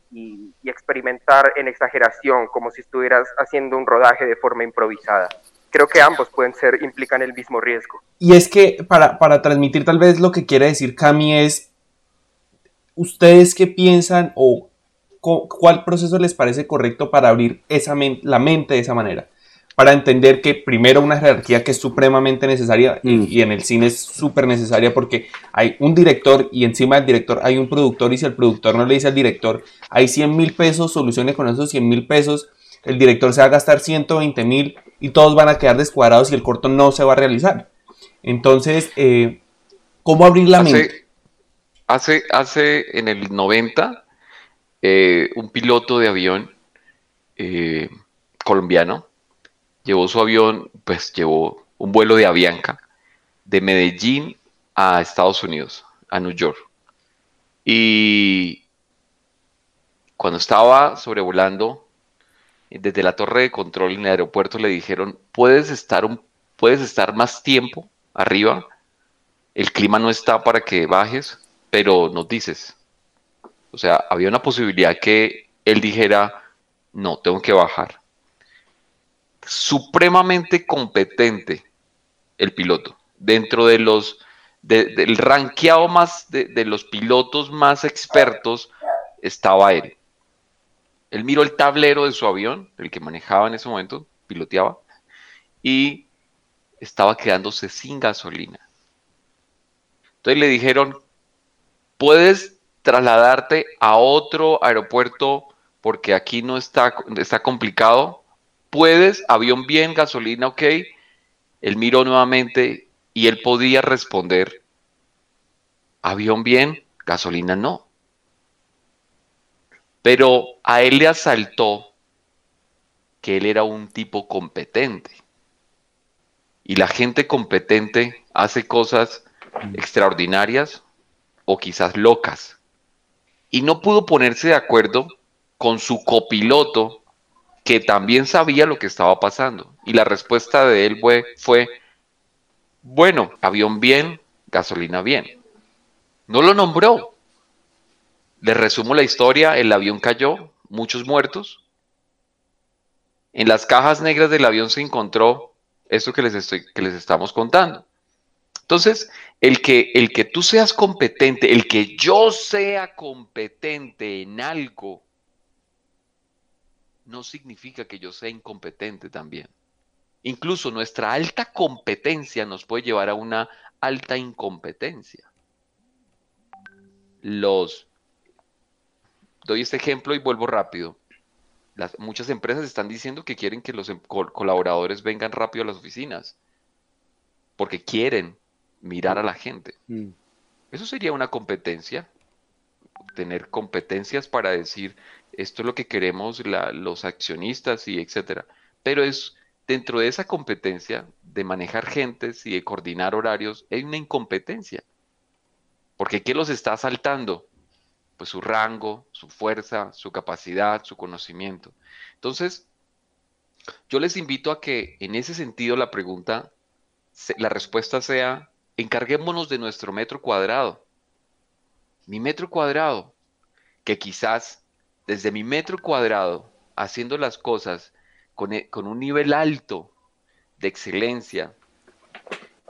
[SPEAKER 4] experimentar en exageración, como si estuvieras haciendo un rodaje de forma improvisada. Creo que ambos pueden ser, implican el mismo riesgo.
[SPEAKER 1] Y es que para, para transmitir tal vez lo que quiere decir Cami es, ¿ustedes qué piensan o cuál proceso les parece correcto para abrir esa la mente de esa manera. Para entender que primero una jerarquía que es supremamente necesaria mm. y, en el cine es súper necesaria porque hay un director y encima del director hay un productor y si el productor no le dice al director hay 100 mil pesos, solucione con esos 100 mil pesos, el director se va a gastar 120 mil y todos van a quedar descuadrados y el corto no se va a realizar. Entonces, eh, ¿cómo abrir la mente?
[SPEAKER 2] Hace, hace en el 90 eh, un piloto de avión eh, colombiano llevó su avión, pues llevó un vuelo de Avianca de Medellín a Estados Unidos, a New York. Y cuando estaba sobrevolando desde la torre de control en el aeropuerto le dijeron, puedes estar, un, puedes estar más tiempo arriba, el clima no está para que bajes, pero nos dices. O sea, había una posibilidad que él dijera, no, tengo que bajar. Supremamente competente el piloto. Dentro de los, del ranqueado más de, los pilotos más expertos estaba él. Él miró el tablero de su avión, el que manejaba en ese momento, piloteaba, y estaba quedándose sin gasolina. Entonces le dijeron, puedes trasladarte a otro aeropuerto porque aquí no está, está complicado. Puedes, avión bien, gasolina, ok. Él miró nuevamente y él podía responder, avión bien, gasolina no. Pero a él le asaltó que él era un tipo competente. Y la gente competente hace cosas extraordinarias o quizás locas y no pudo ponerse de acuerdo con su copiloto, que también sabía lo que estaba pasando. Y la respuesta de él fue, fue bueno, avión bien, gasolina bien. No lo nombró. Le resumo la historia, el avión cayó, muchos muertos. En las cajas negras del avión se encontró esto que les, estoy, que les estamos contando. Entonces, el que, el que tú seas competente, el que yo sea competente en algo, no significa que yo sea incompetente también. Incluso nuestra alta competencia nos puede llevar a una alta incompetencia. Los doy este ejemplo y vuelvo rápido. Las, muchas empresas están diciendo que quieren que los em, colaboradores vengan rápido a las oficinas porque quieren mirar a la gente. Mm. Eso sería una competencia, tener competencias para decir esto es lo que queremos los accionistas y etcétera. Pero es dentro de esa competencia de manejar gentes y de coordinar horarios, hay una incompetencia. Porque ¿qué los está saltando? Pues su rango, su fuerza, su capacidad, su conocimiento. Entonces, yo les invito a que en ese sentido la pregunta, la respuesta sea, encarguémonos de nuestro metro cuadrado. Mi metro cuadrado, que quizás desde mi metro cuadrado, haciendo las cosas con, e, un nivel alto de excelencia,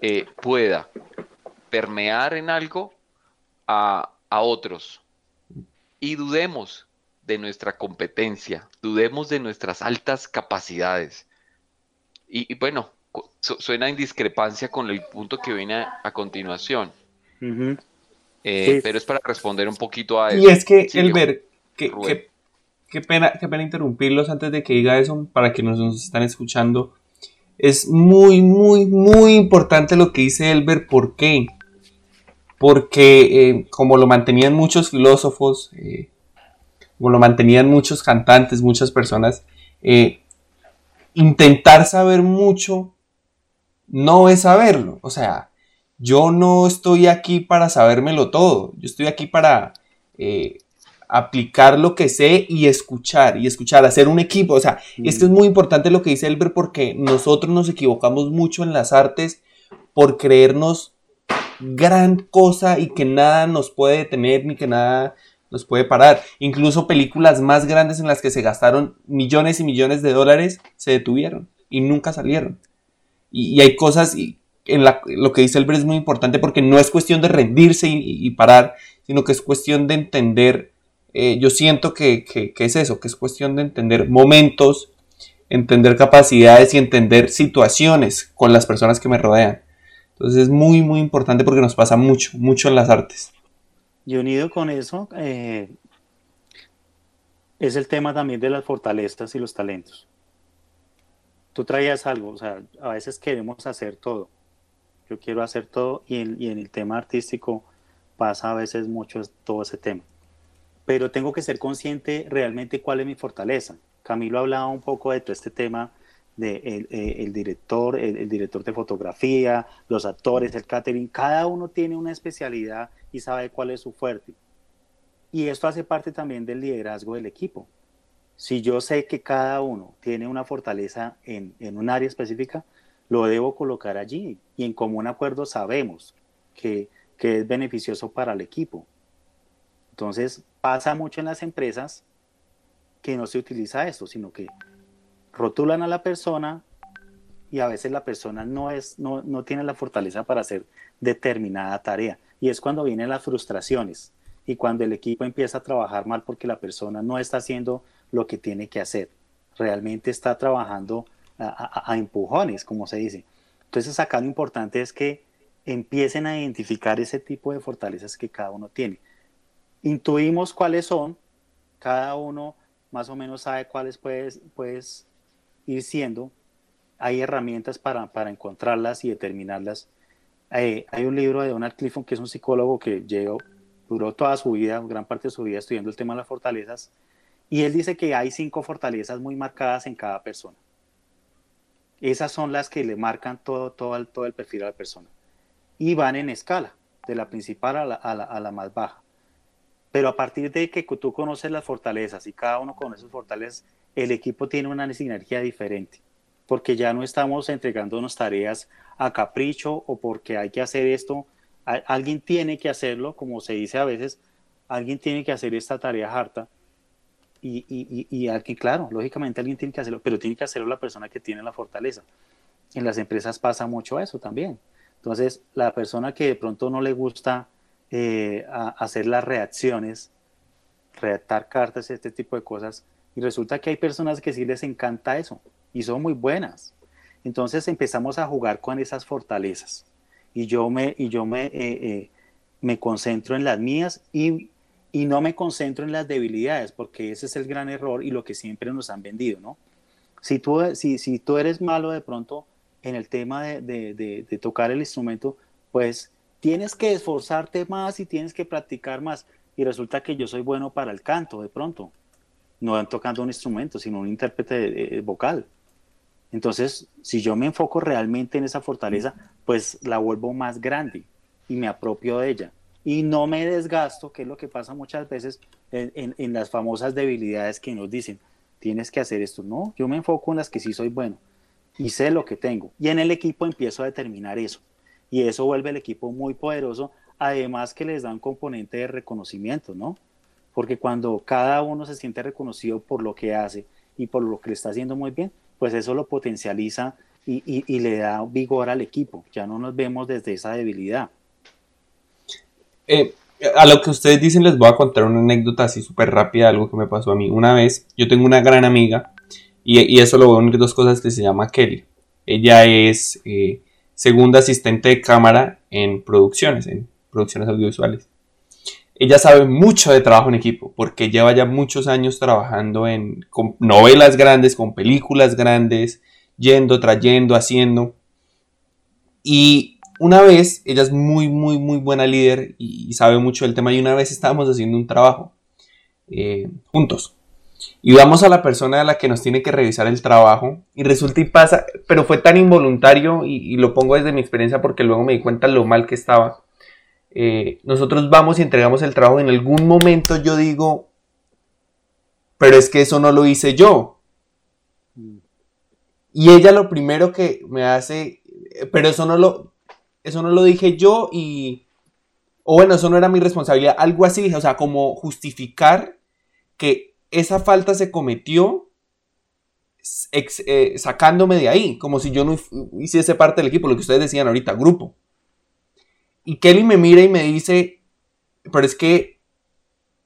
[SPEAKER 2] eh, pueda permear en algo a, otros. Y dudemos de nuestra competencia, dudemos de nuestras altas capacidades. Y, bueno, suena en discrepancia con el punto que viene a, continuación. Eh, pero es para responder un poquito a eso.
[SPEAKER 1] Y es que, el ver, que, qué, pena, qué pena interrumpirlos antes de que diga eso, para que nos, nos están escuchando. Es muy, muy, muy importante lo que dice Elber. ¿Por qué? porque eh, como lo mantenían muchos filósofos, eh, como lo mantenían muchos cantantes, muchas personas, eh, intentar saber mucho no es saberlo. O sea, yo no estoy aquí para sabérmelo todo, yo estoy aquí para aplicar lo que sé y escuchar, y escuchar, hacer un equipo. O sea, esto es muy importante lo que dice Elber porque nosotros nos equivocamos mucho en las artes por creernos gran cosa y que nada nos puede detener ni que nada nos puede parar. Incluso películas más grandes en las que se gastaron millones y millones de dólares se detuvieron y nunca salieron. Y, hay cosas y en lo que dice Elber es muy importante porque no es cuestión de rendirse y, parar, sino que es cuestión de entender. Eh, yo siento que, que es eso, que es cuestión de entender momentos, entender capacidades y entender situaciones con las personas que me rodean. Entonces es muy, muy importante porque nos pasa mucho, mucho en las artes.
[SPEAKER 3] Y unido con eso, eh, es el tema también de las fortalezas y los talentos. Tú traías algo, o sea, a veces queremos hacer todo. Yo quiero hacer todo y en, y en el tema artístico pasa a veces mucho todo ese tema. Pero tengo que ser consciente realmente cuál es mi fortaleza. Camilo hablaba un poco de todo este tema de eh, el, director, el, director de fotografía, los actores, el catering, cada uno tiene una especialidad y sabe cuál es su fuerte. Y esto hace parte también del liderazgo del equipo. Si yo sé que cada uno tiene una fortaleza en, un área específica, lo debo colocar allí y en común acuerdo sabemos que, que es beneficioso para el equipo. Entonces pasa mucho en las empresas que no se utiliza esto, sino que rotulan a la persona y a veces la persona no, es, no, no tiene la fortaleza para hacer determinada tarea. Y es cuando vienen las frustraciones y cuando el equipo empieza a trabajar mal porque la persona no está haciendo lo que tiene que hacer. Realmente está trabajando a, empujones, como se dice. Entonces acá lo importante es que empiecen a identificar ese tipo de fortalezas que cada uno tiene. Intuimos cuáles son, cada uno más o menos sabe cuáles puedes, puedes ir siendo, hay herramientas para, encontrarlas y determinarlas. Eh, hay un libro de Donald Clifton, que es un psicólogo que llegó, duró toda su vida, gran parte de su vida estudiando el tema de las fortalezas, y él dice que hay cinco fortalezas muy marcadas en cada persona. Esas son las que le marcan todo, todo, el, perfil a la persona. Y van en escala, de la principal a la, a la más baja. Pero a partir de que tú conoces las fortalezas y cada uno conoce sus fortalezas, el equipo tiene una sinergia diferente, porque ya no estamos entregándonos tareas a capricho o porque hay que hacer esto, alguien tiene que hacerlo, como se dice a veces, alguien tiene que hacer esta tarea harta, Y, y, y, y claro, lógicamente alguien tiene que hacerlo, pero tiene que hacerlo la persona que tiene la fortaleza. En las empresas pasa mucho eso también. Entonces, la persona que de pronto no le gusta eh, hacer las reacciones, redactar cartas, este tipo de cosas, y resulta que hay personas que sí les encanta eso y son muy buenas. Entonces empezamos a jugar con esas fortalezas y yo me, y yo me, eh, eh, me concentro en las mías y, y, no me concentro en las debilidades, porque ese es el gran error y lo que siempre nos han vendido, ¿no? Si tú, si, si tú eres malo de pronto en el tema de, de, de, tocar el instrumento, pues tienes que esforzarte más y tienes que practicar más. Y resulta que yo soy bueno para el canto de pronto, no tocando un instrumento, sino un intérprete eh, vocal. Entonces, si yo me enfoco realmente en esa fortaleza, pues la vuelvo más grande y me apropio de ella. Y no me desgasto, que es lo que pasa muchas veces en, las famosas debilidades que nos dicen, tienes que hacer esto. No, yo me enfoco en las que sí soy bueno y sé lo que tengo. Y en el equipo empiezo a determinar eso. Y eso vuelve el equipo muy poderoso, además que les da un componente de reconocimiento, ¿no? Porque cuando cada uno se siente reconocido por lo que hace y por lo que le está haciendo muy bien, pues eso lo potencializa y, le da vigor al equipo. Ya no nos vemos desde esa debilidad.
[SPEAKER 1] Eh, a lo que ustedes dicen les voy a contar una anécdota así súper rápida, algo que me pasó a mí. Una vez, yo tengo una gran amiga y, eso lo voy a unir dos cosas que se llama Kelly. Ella es eh, segunda asistente de cámara en producciones, en producciones audiovisuales ella sabe mucho de trabajo en equipo, porque lleva ya muchos años trabajando en con novelas grandes, con películas grandes, yendo, trayendo, haciendo. Y una vez, ella es muy, muy, muy buena líder y, sabe mucho del tema, y una vez estábamos haciendo un trabajo eh, juntos. Y vamos a la persona a la que nos tiene que revisar el trabajo y resulta y pasa, pero fue tan involuntario y, y lo pongo desde mi experiencia porque luego me di cuenta lo mal que estaba eh, nosotros vamos y entregamos el trabajo, en algún momento yo digo, pero es que eso no lo hice yo. Y ella lo primero que me hace, pero eso no lo, eso no lo dije yo y, o bueno, eso no era mi responsabilidad, algo así, o sea, como justificar que esa falta se cometió eh, sacándome de ahí, como si yo no hiciese parte del equipo, lo que ustedes decían ahorita, grupo. Y Kelly me mira y me dice, pero es que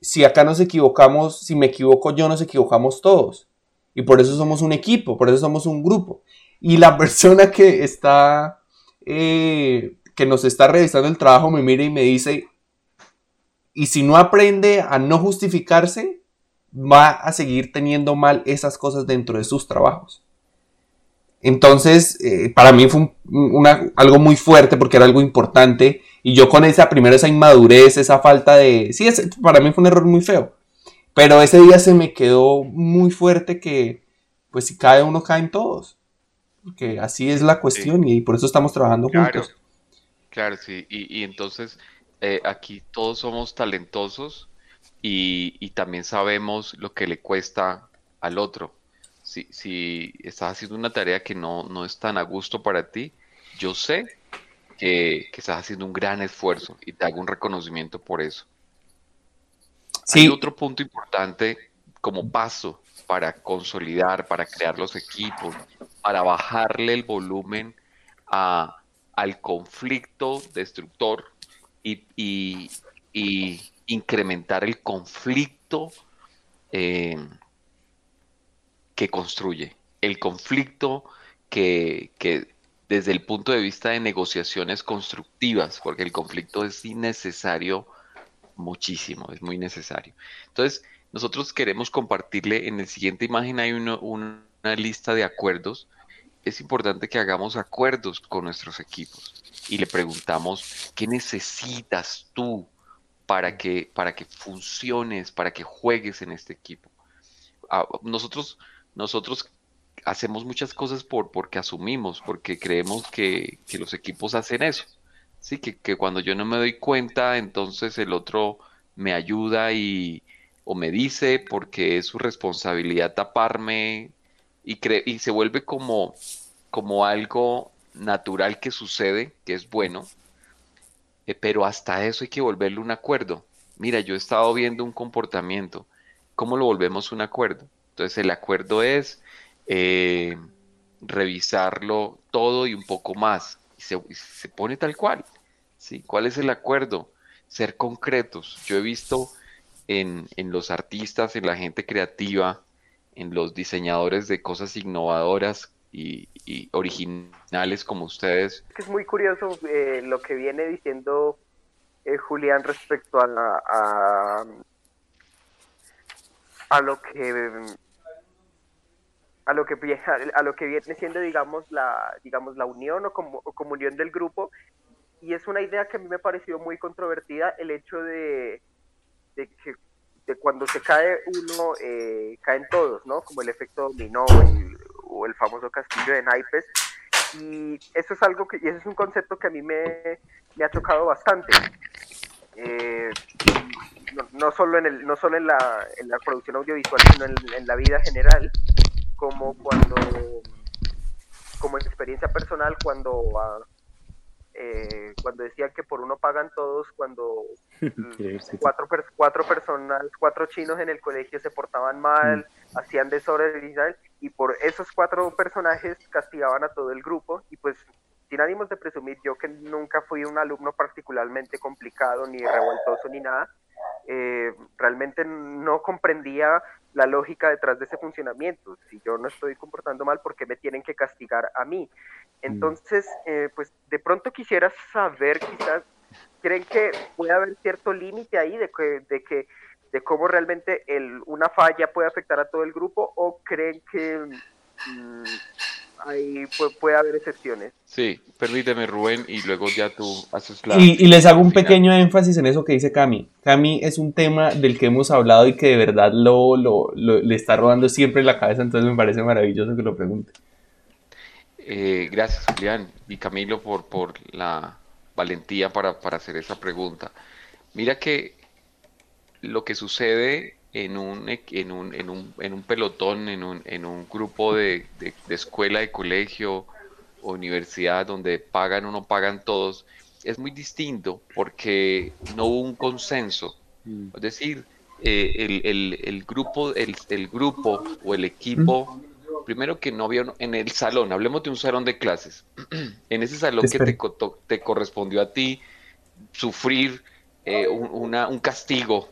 [SPEAKER 1] si acá nos equivocamos, si me equivoco yo, nos equivocamos todos. Y por eso somos un equipo, por eso somos un grupo. Y la persona que está, eh, que nos está revisando el trabajo me mira y me dice, y si no aprende a no justificarse, va a seguir teniendo mal esas cosas dentro de sus trabajos. Entonces, eh, para mí fue algo muy fuerte porque era algo importante. Y yo con esa, primero esa inmadurez, esa falta de... Sí, para mí fue un error muy feo. Pero ese día se me quedó muy fuerte que, pues si cae uno, caen todos. Porque así es la cuestión y por eso estamos trabajando juntos.
[SPEAKER 2] Claro, sí. Y, entonces, eh, aquí todos somos talentosos y, y también sabemos lo que le cuesta al otro si, si estás haciendo una tarea que no, no es tan a gusto para ti, yo sé que, estás haciendo un gran esfuerzo y te hago un reconocimiento por eso. Sí. Hay otro punto importante como paso para consolidar, para crear los equipos, para bajarle el volumen a, al conflicto destructor y, y, incrementar el conflicto eh, que construye, el conflicto que, desde el punto de vista de negociaciones constructivas, porque el conflicto es innecesario muchísimo, es muy necesario. Entonces, nosotros queremos compartirle, en la siguiente imagen hay una lista de acuerdos. Es importante que hagamos acuerdos con nuestros equipos y le preguntamos, ¿qué necesitas tú para que, para que funciones, para que juegues en este equipo? Ah, nosotros nosotros hacemos muchas cosas por, porque asumimos, porque creemos que, los equipos hacen eso. Sí, que, cuando yo no me doy cuenta, entonces el otro me ayuda y o me dice porque es su responsabilidad taparme y, y se vuelve como, como algo natural que sucede, que es bueno, eh, pero hasta eso hay que volverle un acuerdo. Mira, yo he estado viendo un comportamiento ¿cómo lo volvemos un acuerdo? Entonces el acuerdo es eh, revisarlo todo y un poco más. Y se, pone tal cual. ¿sí? ¿Cuál es el acuerdo? Ser concretos. Yo he visto en, en los artistas, en la gente creativa, en los diseñadores de cosas innovadoras y, originales como ustedes.
[SPEAKER 4] Es muy curioso eh, lo que viene diciendo eh, Julián respecto a, la, a, a lo que a lo que a lo que viene siendo digamos la digamos la unión o, como, comunión del grupo y es una idea que a mí me ha parecido muy controvertida el hecho de, de que de cuando se cae uno, eh, caen todos, ¿no? Como el efecto dominó o el, famoso castillo de naipes. Y eso es algo que, y ese es un concepto que a mí me, me ha chocado bastante. Eh, no, solo en el, no solo en la, en la producción audiovisual, sino en, la vida general, como cuando, como experiencia personal, cuando eh, cuando decían que por uno pagan todos, cuando cuatro, cuatro personas, cuatro chinos en el colegio se portaban mal, mm. hacían desorden y por esos cuatro personajes castigaban a todo el grupo y pues sin ánimos de presumir, yo que nunca fui un alumno particularmente complicado ni revoltoso ni nada, eh, realmente no comprendía la lógica detrás de ese funcionamiento. Si yo no estoy comportando mal, ¿por qué me tienen que castigar a mí? Mm. Entonces, eh, pues de pronto quisiera saber, quizás, ¿creen que puede haber cierto límite ahí de que, de que de cómo realmente el, una falla puede afectar a todo el grupo o creen que mm, ahí puede, haber excepciones?
[SPEAKER 2] Sí, permíteme Rubén y luego ya tú haces
[SPEAKER 1] la... Y, les hago un pequeño énfasis en eso que dice Cami. Cami es un tema del que hemos hablado y que de verdad lo, lo, le está rodando siempre en la cabeza, entonces me parece maravilloso que lo pregunte.
[SPEAKER 2] Eh, gracias, Julián y Camilo, por, por la valentía para, hacer esa pregunta. Mira que lo que sucede en un, en un, en un, en un pelotón, en un, en un grupo de, escuela, de colegio o universidad donde pagan o no pagan todos, es muy distinto porque no hubo un consenso. Mm. Es decir, eh, el, el, grupo, el, el, grupo o el equipo primero que no había en el salón, hablemos de un salón de clases, en ese salón que te, te, correspondió a ti sufrir eh, un, un castigo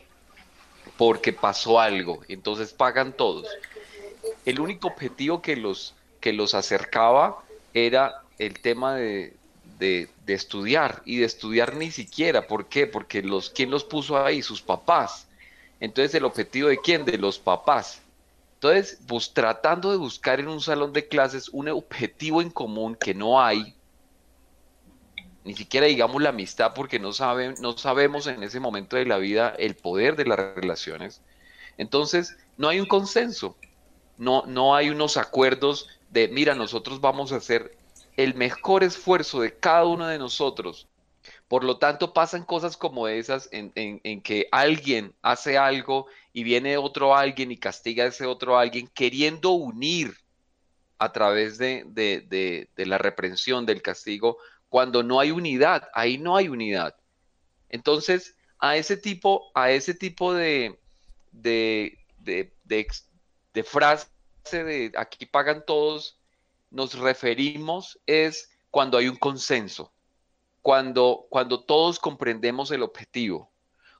[SPEAKER 2] porque pasó algo, entonces pagan todos. El único objetivo que los, que los acercaba era el tema de, de, estudiar y de estudiar ni siquiera. ¿Por qué? Porque los, ¿quién los puso ahí? Sus papás. Entonces el objetivo de quién? De los papás. Entonces, pues tratando de buscar en un salón de clases un objetivo en común que no hay, ni siquiera digamos la amistad porque no, saben, no sabemos en ese momento de la vida el poder de las relaciones. Entonces, no hay un consenso, no, no hay unos acuerdos de, mira, nosotros vamos a hacer el mejor esfuerzo de cada uno de nosotros por lo tanto, pasan cosas como esas en, que alguien hace algo y viene otro alguien y castiga a ese otro alguien queriendo unir a través de, la reprensión, del castigo, cuando no hay unidad, ahí no hay unidad. Entonces, a ese tipo, a ese tipo de, de, de frase de aquí pagan todos, nos referimos es cuando hay un consenso cuando, cuando todos comprendemos el objetivo,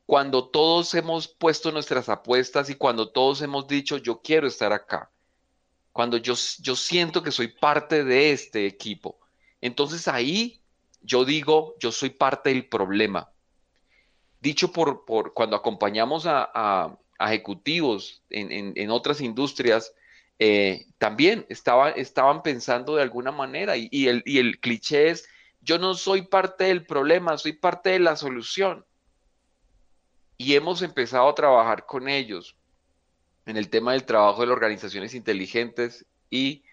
[SPEAKER 2] cuando todos hemos puesto nuestras apuestas y cuando todos hemos dicho, yo quiero estar acá, cuando yo, yo siento que soy parte de este equipo, entonces ahí yo digo, yo soy parte del problema. Dicho por, por cuando acompañamos a, ejecutivos en, otras industrias, eh, también estaban, estaban pensando de alguna manera y, el, y el cliché es, yo no soy parte del problema, soy parte de la solución. Y hemos empezado a trabajar con ellos en el tema del trabajo de las organizaciones inteligentes y,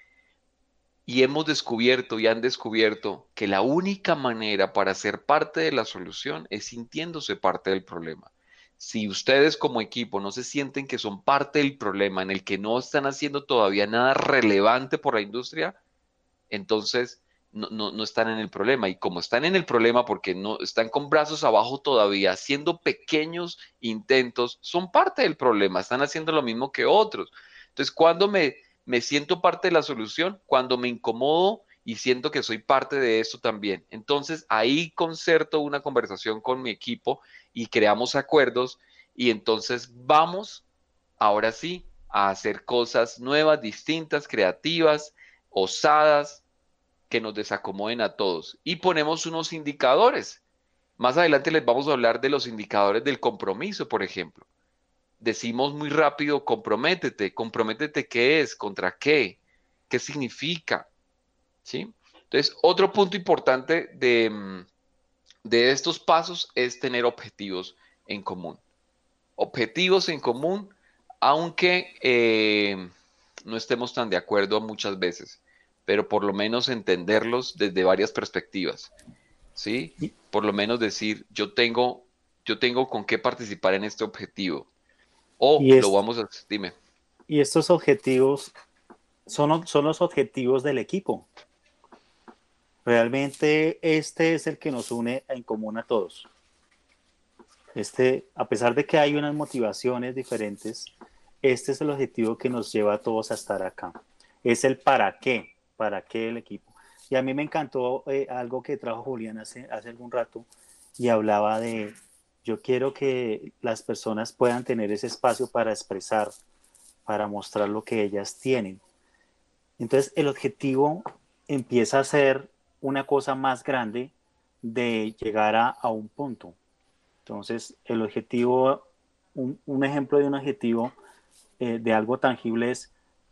[SPEAKER 2] y hemos descubierto y han descubierto que la única manera para ser parte de la solución es sintiéndose parte del problema. Si ustedes como equipo no se sienten que son parte del problema en el que no están haciendo todavía nada relevante por la industria, entonces no, no, están en el problema. Y como están en el problema porque no están con brazos abajo todavía, haciendo pequeños intentos, son parte del problema, están haciendo lo mismo que otros. Entonces, cuando me, me siento parte de la solución, cuando me incomodo y siento que soy parte de esto también. Entonces, ahí concerto una conversación con mi equipo y creamos acuerdos y entonces vamos, ahora sí, a hacer cosas nuevas, distintas, creativas, osadas, que nos desacomoden a todos. Y ponemos unos indicadores. Más adelante les vamos a hablar de los indicadores del compromiso, por ejemplo. Decimos muy rápido, comprométete, comprométete qué es, contra qué, qué significa. ¿Sí? Entonces, otro punto importante de, de estos pasos es tener objetivos en común. Objetivos en común, aunque eh, no estemos tan de acuerdo muchas veces pero por lo menos entenderlos desde varias perspectivas. ¿Sí? Por lo menos decir, yo tengo, yo tengo con qué participar en este objetivo. O lo vamos a, dime.
[SPEAKER 3] Y estos objetivos son, son los objetivos del equipo. Realmente este es el que nos une en común a todos. Este, a pesar de que hay unas motivaciones diferentes, este es el objetivo que nos lleva a todos a estar acá. Es el para qué para qué el equipo. Y a mí me encantó eh, algo que trajo Julián hace, hace algún rato y hablaba de, yo quiero que las personas puedan tener ese espacio para expresar, para mostrar lo que ellas tienen. Entonces el objetivo empieza a ser una cosa más grande de llegar a, un punto. Entonces el objetivo, un, un ejemplo de un objetivo eh, de algo tangible es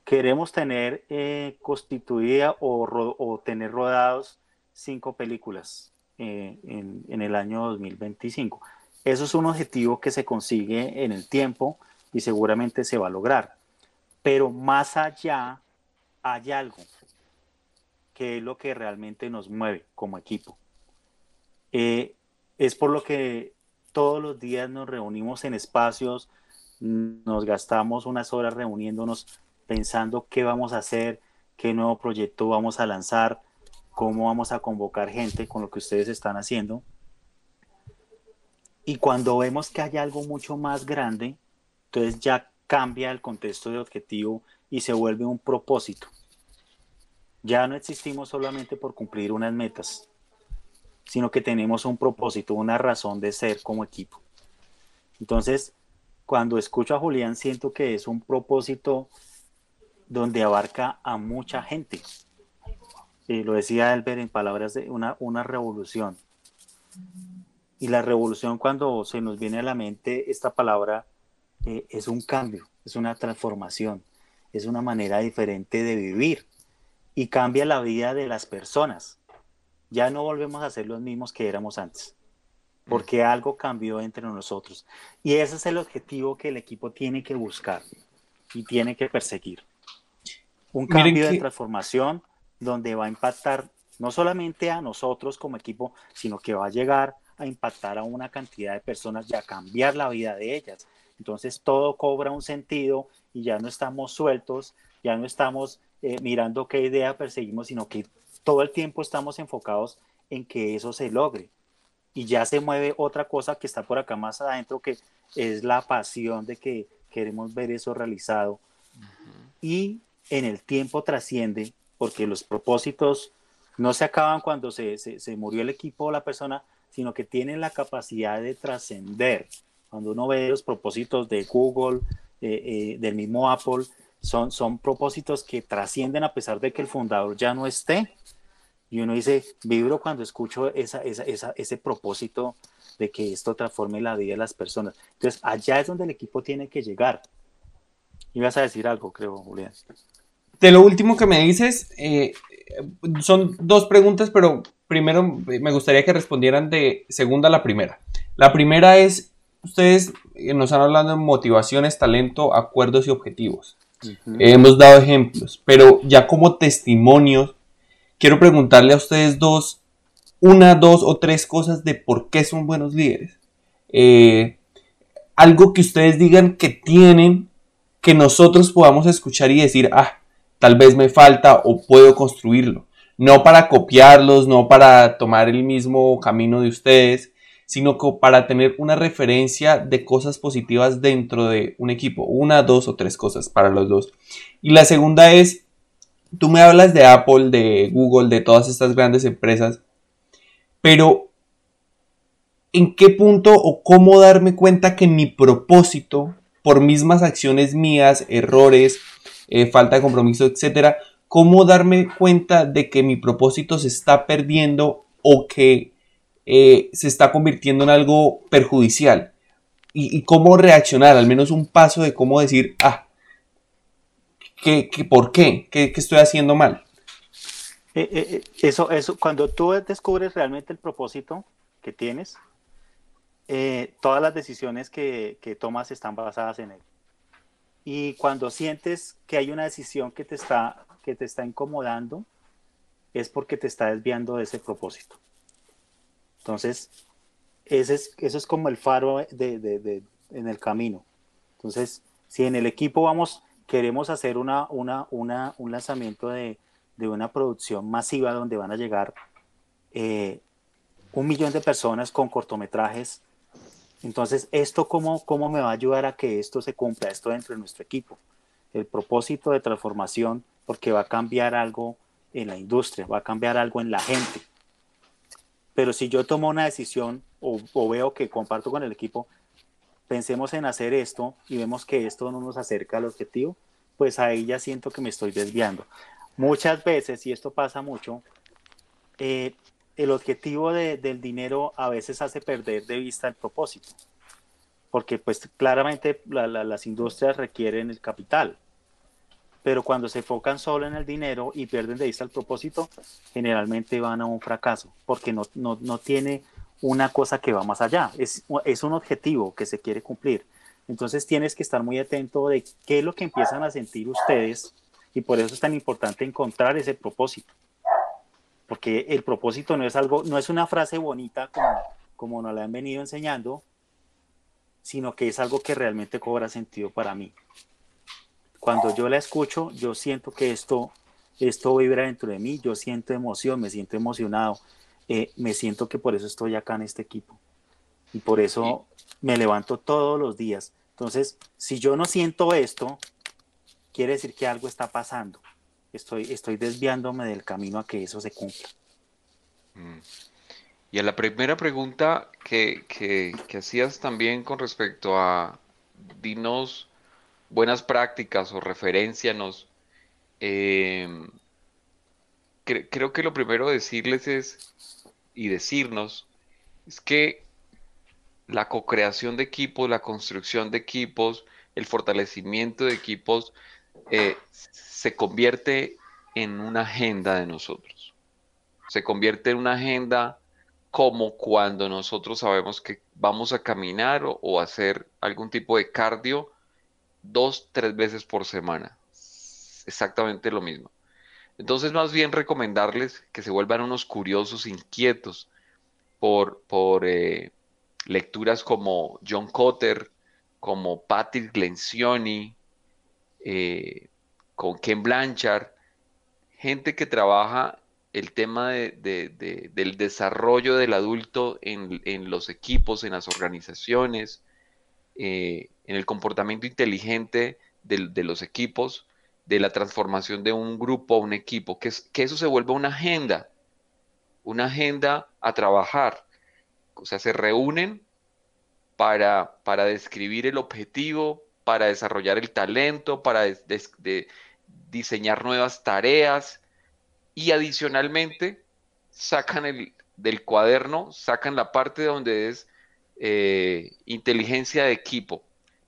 [SPEAKER 3] queremos tener eh, constituida o, tener rodados cinco películas eh, en, el año 2025. Eso es un objetivo que se consigue en el tiempo y seguramente se va a lograr. Pero más allá hay algo que es lo que realmente nos mueve como equipo. Eh, es por lo que todos los días nos reunimos en espacios, nos gastamos unas horas reuniéndonos pensando qué vamos a hacer, qué nuevo proyecto vamos a lanzar, cómo vamos a convocar gente con lo que ustedes están haciendo. Y cuando vemos que hay algo mucho más grande, entonces ya cambia el contexto de objetivo y se vuelve un propósito. Ya no existimos solamente por cumplir unas metas, sino que tenemos un propósito, una razón de ser como equipo. Entonces, cuando escucho a Julián, siento que es un propósito donde abarca a mucha gente. Y lo decía Elber en palabras de una, una revolución. Y la revolución cuando se nos viene a la mente esta palabra eh, es un cambio, es una transformación, es una manera diferente de vivir y cambia la vida de las personas. Ya no volvemos a ser los mismos que éramos antes, porque algo cambió entre nosotros. Y ese es el objetivo que el equipo tiene que buscar y tiene que perseguir un cambio de transformación donde va a impactar no solamente a nosotros como equipo, sino que va a llegar a impactar a una cantidad de personas y a cambiar la vida de ellas. Entonces todo cobra un sentido y ya no estamos sueltos, ya no estamos eh, mirando qué idea perseguimos, sino que todo el tiempo estamos enfocados en que eso se logre. Y ya se mueve otra cosa que está por acá más adentro, que es la pasión de que queremos ver eso realizado. Y en el tiempo trasciende, porque los propósitos no se acaban cuando se, murió el equipo o la persona, sino que tienen la capacidad de trascender. Cuando uno ve los propósitos de Google, eh, eh, del mismo Apple, son, son propósitos que trascienden a pesar de que el fundador ya no esté. Y uno dice, vibro cuando escucho esa, ese propósito de que esto transforme la vida de las personas. Entonces, allá es donde el equipo tiene que llegar. Ibas a decir algo, creo, Julián.
[SPEAKER 1] De lo último que me dices, eh, son dos preguntas, pero primero me gustaría que respondieran de segunda a la primera. La primera es, ustedes nos han hablado de motivaciones, talento, acuerdos y objetivos. hemos dado ejemplos, pero ya como testimonios, quiero preguntarle a ustedes dos, una, dos o tres cosas de por qué son buenos líderes. Eh, algo que ustedes digan que tienen, que nosotros podamos escuchar y decir, ah, tal vez me falta o puedo construirlo. no para copiarlos, no para tomar el mismo camino de ustedes, sino para tener una referencia de cosas positivas dentro de un equipo, una, dos o tres cosas para los dos. Y la segunda es, tú me hablas de Apple, de Google, de todas estas grandes empresas, pero ¿en qué punto o cómo darme cuenta que mi propósito, por mismas acciones mías, errores, eh, falta de compromiso, etcétera, cómo darme cuenta de que mi propósito se está perdiendo o que eh, se está convirtiendo en algo perjudicial? Y, cómo reaccionar, al menos un paso de cómo decir, ah, ¿qué, por qué? qué? estoy haciendo mal?
[SPEAKER 3] Eh, eso, eso, cuando tú descubres realmente el propósito que tienes, todas las decisiones que, que, tomas están basadas en él. Y cuando sientes que hay una decisión que te está, que te está incomodando, es porque te está desviando de ese propósito. Entonces, ese es, eso es como el faro de, de, en el camino. Entonces, si en el equipo vamos, queremos hacer una, una, una, un lanzamiento de, una producción masiva donde van a llegar eh, un millón de personas con cortometrajes entonces, ¿esto cómo, cómo me va a ayudar a que esto se cumpla, esto dentro de nuestro equipo? El propósito de transformación, porque va a cambiar algo en la industria, va a cambiar algo en la gente. Pero si yo tomo una decisión o, veo que comparto con el equipo, pensemos en hacer esto y vemos que esto no nos acerca al objetivo, pues ahí ya siento que me estoy desviando. Muchas veces, y esto pasa mucho, eh, el objetivo del dinero a veces hace perder de vista el propósito, porque pues claramente las industrias requieren el capital, pero cuando se enfocan solo en el dinero y pierden de vista el propósito, generalmente van a un fracaso, porque no, no, tiene una cosa que va más allá, es, es un objetivo que se quiere cumplir. Entonces tienes que estar muy atento de qué es lo que empiezan a sentir ustedes y por eso es tan importante encontrar ese propósito porque el propósito no es algo, no es una frase bonita como, como nos la han venido enseñando, sino que es algo que realmente cobra sentido para mí. Cuando yo la escucho, yo siento que esto, esto vibra dentro de mí, yo siento emoción, me siento emocionado, eh, me siento que por eso estoy acá en este equipo y por eso me levanto todos los días. Entonces, si yo no siento esto, quiere decir que algo está pasando estoy, estoy desviándome del camino a que eso se cumpla.
[SPEAKER 2] Mm. Y a la primera pregunta que, que, hacías también con respecto a dinos buenas prácticas o referencianos, em, creo que lo primero decirles es, y decirnos, es que la co-creación de equipos, la construcción de equipos, el fortalecimiento de equipos eh, se convierte en una agenda de nosotros. Se convierte en una agenda como cuando nosotros sabemos que vamos a caminar o, hacer algún tipo de cardio dos, tres veces por semana. Exactamente lo mismo. Entonces, más bien recomendarles que se vuelvan unos curiosos inquietos por, por eh, lecturas como John Cotter, como Patrick Lencioni, eh, con Ken Blanchard, gente que trabaja el tema del desarrollo del adulto en, los equipos, en las organizaciones, eh, en el comportamiento inteligente de, los equipos, de la transformación de un grupo a un equipo, que, eso se vuelva una agenda, una agenda a trabajar. O sea, se reúnen para, para describir el objetivo, para desarrollar el talento, para diseñar nuevas tareas y adicionalmente sacan el, del cuaderno, sacan la parte donde es eh, inteligencia de equipo,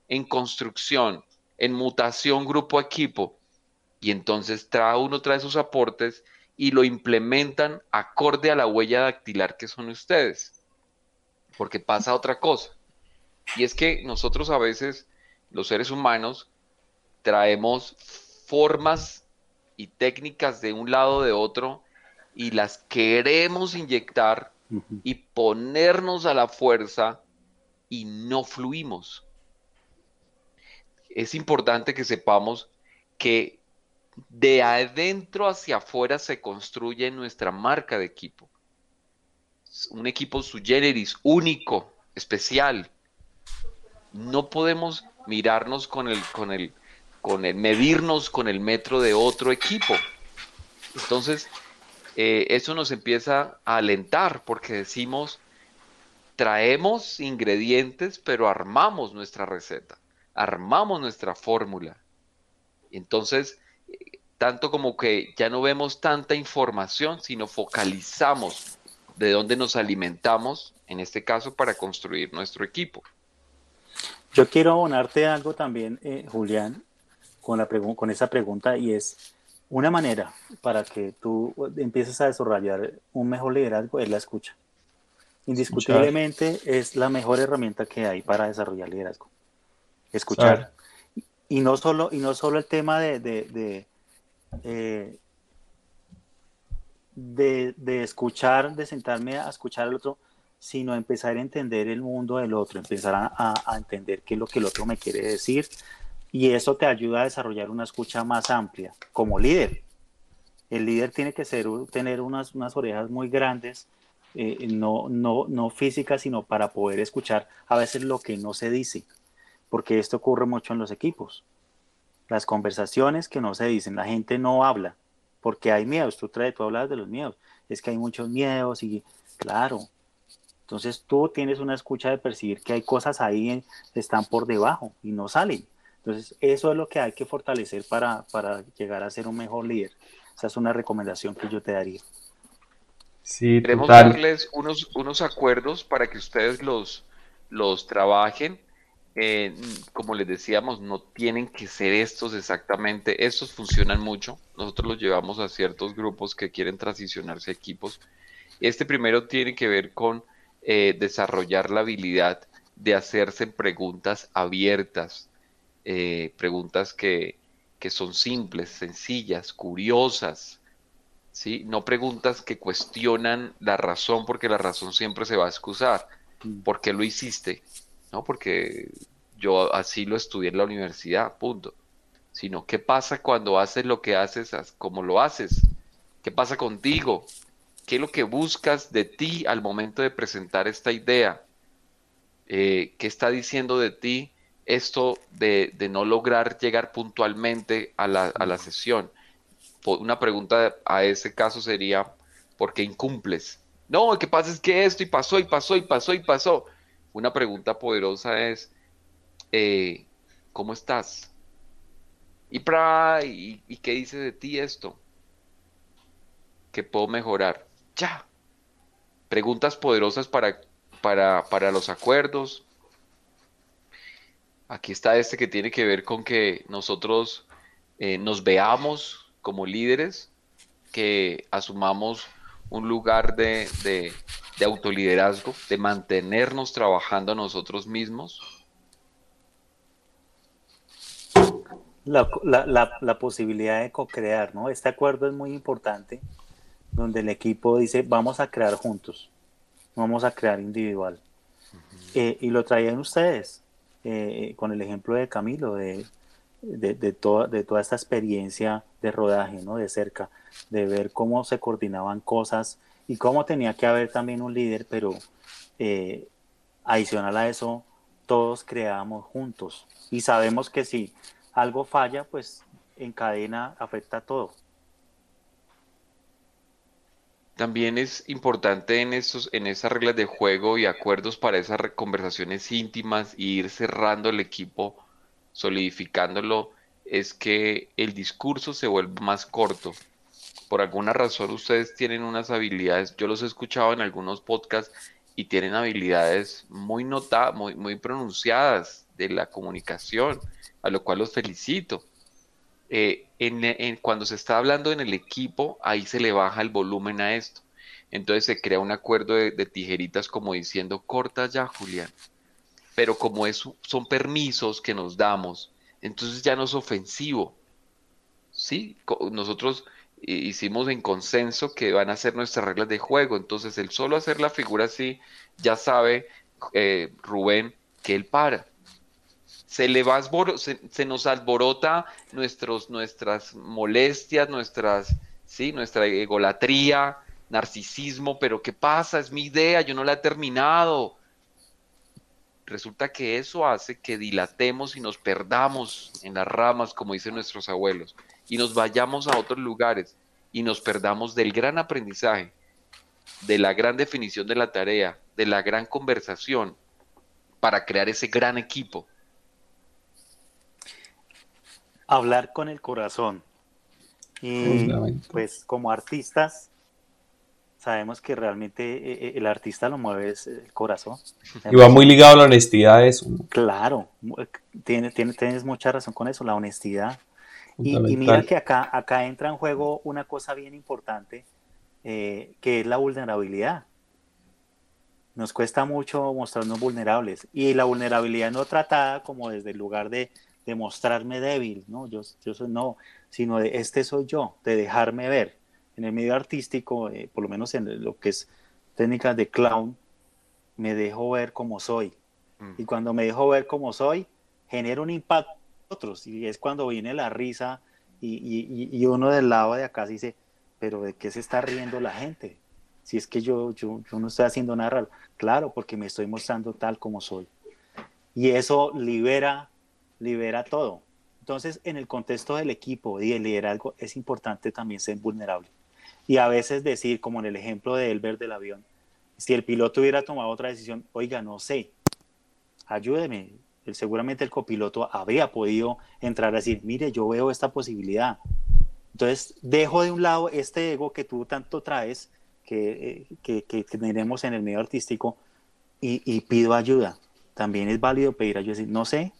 [SPEAKER 2] en construcción, en mutación grupo-equipo. Y entonces trae uno trae sus aportes y lo implementan acorde a la huella dactilar que son ustedes. Porque pasa otra cosa. Y es que nosotros a veces, los seres humanos, traemos formas y técnicas de un lado de otro y las queremos inyectar y ponernos a la fuerza y no fluimos. Es importante que sepamos que de adentro hacia afuera se construye nuestra marca de equipo. Un equipo su generis, único, especial. No podemos mirarnos con el, con el, con el, medirnos con el metro de otro equipo. Entonces, eh, eso nos empieza a alentar porque decimos, traemos ingredientes, pero armamos nuestra receta, armamos nuestra fórmula. Entonces, tanto como que ya no vemos tanta información, sino focalizamos de dónde nos alimentamos, en este caso, para construir nuestro equipo.
[SPEAKER 3] Yo quiero abonarte algo también, eh, Julián, con, la con esa pregunta, y es una manera para que tú empieces a desarrollar un mejor liderazgo es la escucha. Indiscutiblemente es la mejor herramienta que hay para desarrollar liderazgo. Escuchar. Y no solo, y no solo el tema de, de, eh, de, de, escuchar, de sentarme a escuchar al otro, sino empezar a entender el mundo del otro, empezar a, entender qué es lo que el otro me quiere decir. Y eso te ayuda a desarrollar una escucha más amplia como líder. El líder tiene que ser, tener unas, unas orejas muy grandes, eh, no, no, no físicas, sino para poder escuchar a veces lo que no se dice porque esto ocurre mucho en los equipos. Las conversaciones que no se dicen, la gente no habla, porque hay miedos, tú, traes, tú hablas de los miedos, es que hay muchos miedos y claro, entonces tú tienes una escucha de percibir que hay cosas ahí que están por debajo y no salen. Entonces eso es lo que hay que fortalecer para, para llegar a ser un mejor líder. Esa es una recomendación que yo te daría.
[SPEAKER 2] Sí, Queremos darles unos, unos acuerdos para que ustedes los, los trabajen eh, como les decíamos, no tienen que ser estos exactamente. Estos funcionan mucho. Nosotros los llevamos a ciertos grupos que quieren transicionarse a equipos. Este primero tiene que ver con eh, desarrollar la habilidad de hacerse preguntas abiertas, eh, preguntas que, que, son simples, sencillas, curiosas, ¿sí? no preguntas que cuestionan la razón, porque la razón siempre se va a excusar. Mm. ¿Por qué lo hiciste? ¿no? Porque yo así lo estudié en la universidad, punto. Sino, ¿qué pasa cuando haces lo que haces como lo haces? ¿Qué pasa contigo? ¿Qué es lo que buscas de ti al momento de presentar esta idea? Eh, ¿Qué está diciendo de ti esto de, no lograr llegar puntualmente a la, a la sesión? Una pregunta a ese caso sería, ¿por qué incumples? No, lo que pasa es que esto y pasó y pasó y pasó y pasó una pregunta poderosa es, eh, ¿cómo estás? ¿Y, para, y, qué dice de ti esto? ¿Qué puedo mejorar? Ya. Preguntas poderosas para, para, para los acuerdos. Aquí está este que tiene que ver con que nosotros eh, nos veamos como líderes, que asumamos un lugar de, de autoliderazgo, de mantenernos trabajando nosotros mismos?
[SPEAKER 3] La, la, la, posibilidad de co-crear, ¿no? Este acuerdo es muy importante, donde el equipo dice, vamos a crear juntos, vamos a crear individual. Eh, y lo traían ustedes, eh, con el ejemplo de Camilo, de, de, de, toda, de toda esta experiencia de rodaje, ¿no? De cerca, de ver cómo se coordinaban cosas y cómo tenía que haber también un líder, pero eh, adicional a eso, todos creamos juntos y sabemos que si algo falla, pues en cadena afecta a todo.
[SPEAKER 2] También es importante en, esos, en esas reglas de juego y acuerdos para esas conversaciones íntimas y ir cerrando el equipo, solidificándolo, es que el discurso se vuelva más corto por alguna razón ustedes tienen unas habilidades, yo los he escuchado en algunos podcasts y tienen habilidades muy notadas, muy, muy pronunciadas de la comunicación, a lo cual los felicito. Eh, en, cuando se está hablando en el equipo, ahí se le baja el volumen a esto. Entonces se crea un acuerdo de, tijeritas como diciendo, corta ya, Julián. Pero como es, son permisos que nos damos, entonces ya no es ofensivo. ¿Sí? Nosotros hicimos en consenso que van a ser nuestras reglas de juego. Entonces, el solo hacer la figura así, ya sabe eh, Rubén que él para. Se, le va se, nos alborota nuestros, nuestras molestias, nuestras, ¿sí? nuestra egolatría, narcisismo, pero ¿qué pasa? Es mi idea, yo no la he terminado. Resulta que eso hace que dilatemos y nos perdamos en las ramas, como dicen nuestros abuelos, y nos vayamos a otros lugares y nos perdamos del gran aprendizaje, de la gran definición de la tarea, de la gran conversación para crear ese gran equipo
[SPEAKER 3] hablar con el corazón. Y pues como artistas, sabemos que realmente eh, eh, el artista lo mueve es el corazón.
[SPEAKER 1] Y va muy ligado a la honestidad eso.
[SPEAKER 3] Claro, tienes, tienes, mucha razón con eso, la honestidad. Y, mira que acá, acá entra en juego una cosa bien importante, eh, que es la vulnerabilidad. Nos cuesta mucho mostrarnos vulnerables y la vulnerabilidad no tratada como desde el lugar de de mostrarme débil, ¿no? Yo, yo soy, no, sino de este soy yo, de dejarme ver. En el medio artístico, eh, por lo menos en lo que es técnicas de clown, me dejo ver como soy. Mm. Y cuando me dejo ver como soy, genera un impacto en otros. Y es cuando viene la risa y, y, y, uno del lado de acá dice, pero ¿de qué se está riendo la gente? Si es que yo, yo, yo no estoy haciendo nada raro. Claro, porque me estoy mostrando tal como soy. Y eso libera libera todo. Entonces, en el contexto del equipo y el liderazgo es importante también ser vulnerable. Y a veces decir, como en el ejemplo de Elber del avión, si el piloto hubiera tomado otra decisión, oiga, no sé, ayúdeme. Seguramente el copiloto habría podido entrar a decir, mire, yo veo esta posibilidad. Entonces, dejo de un lado este ego que tú tanto traes, que, eh, que, que tenemos en el medio artístico, y, pido ayuda. También es válido pedir ayuda, decir, no sé,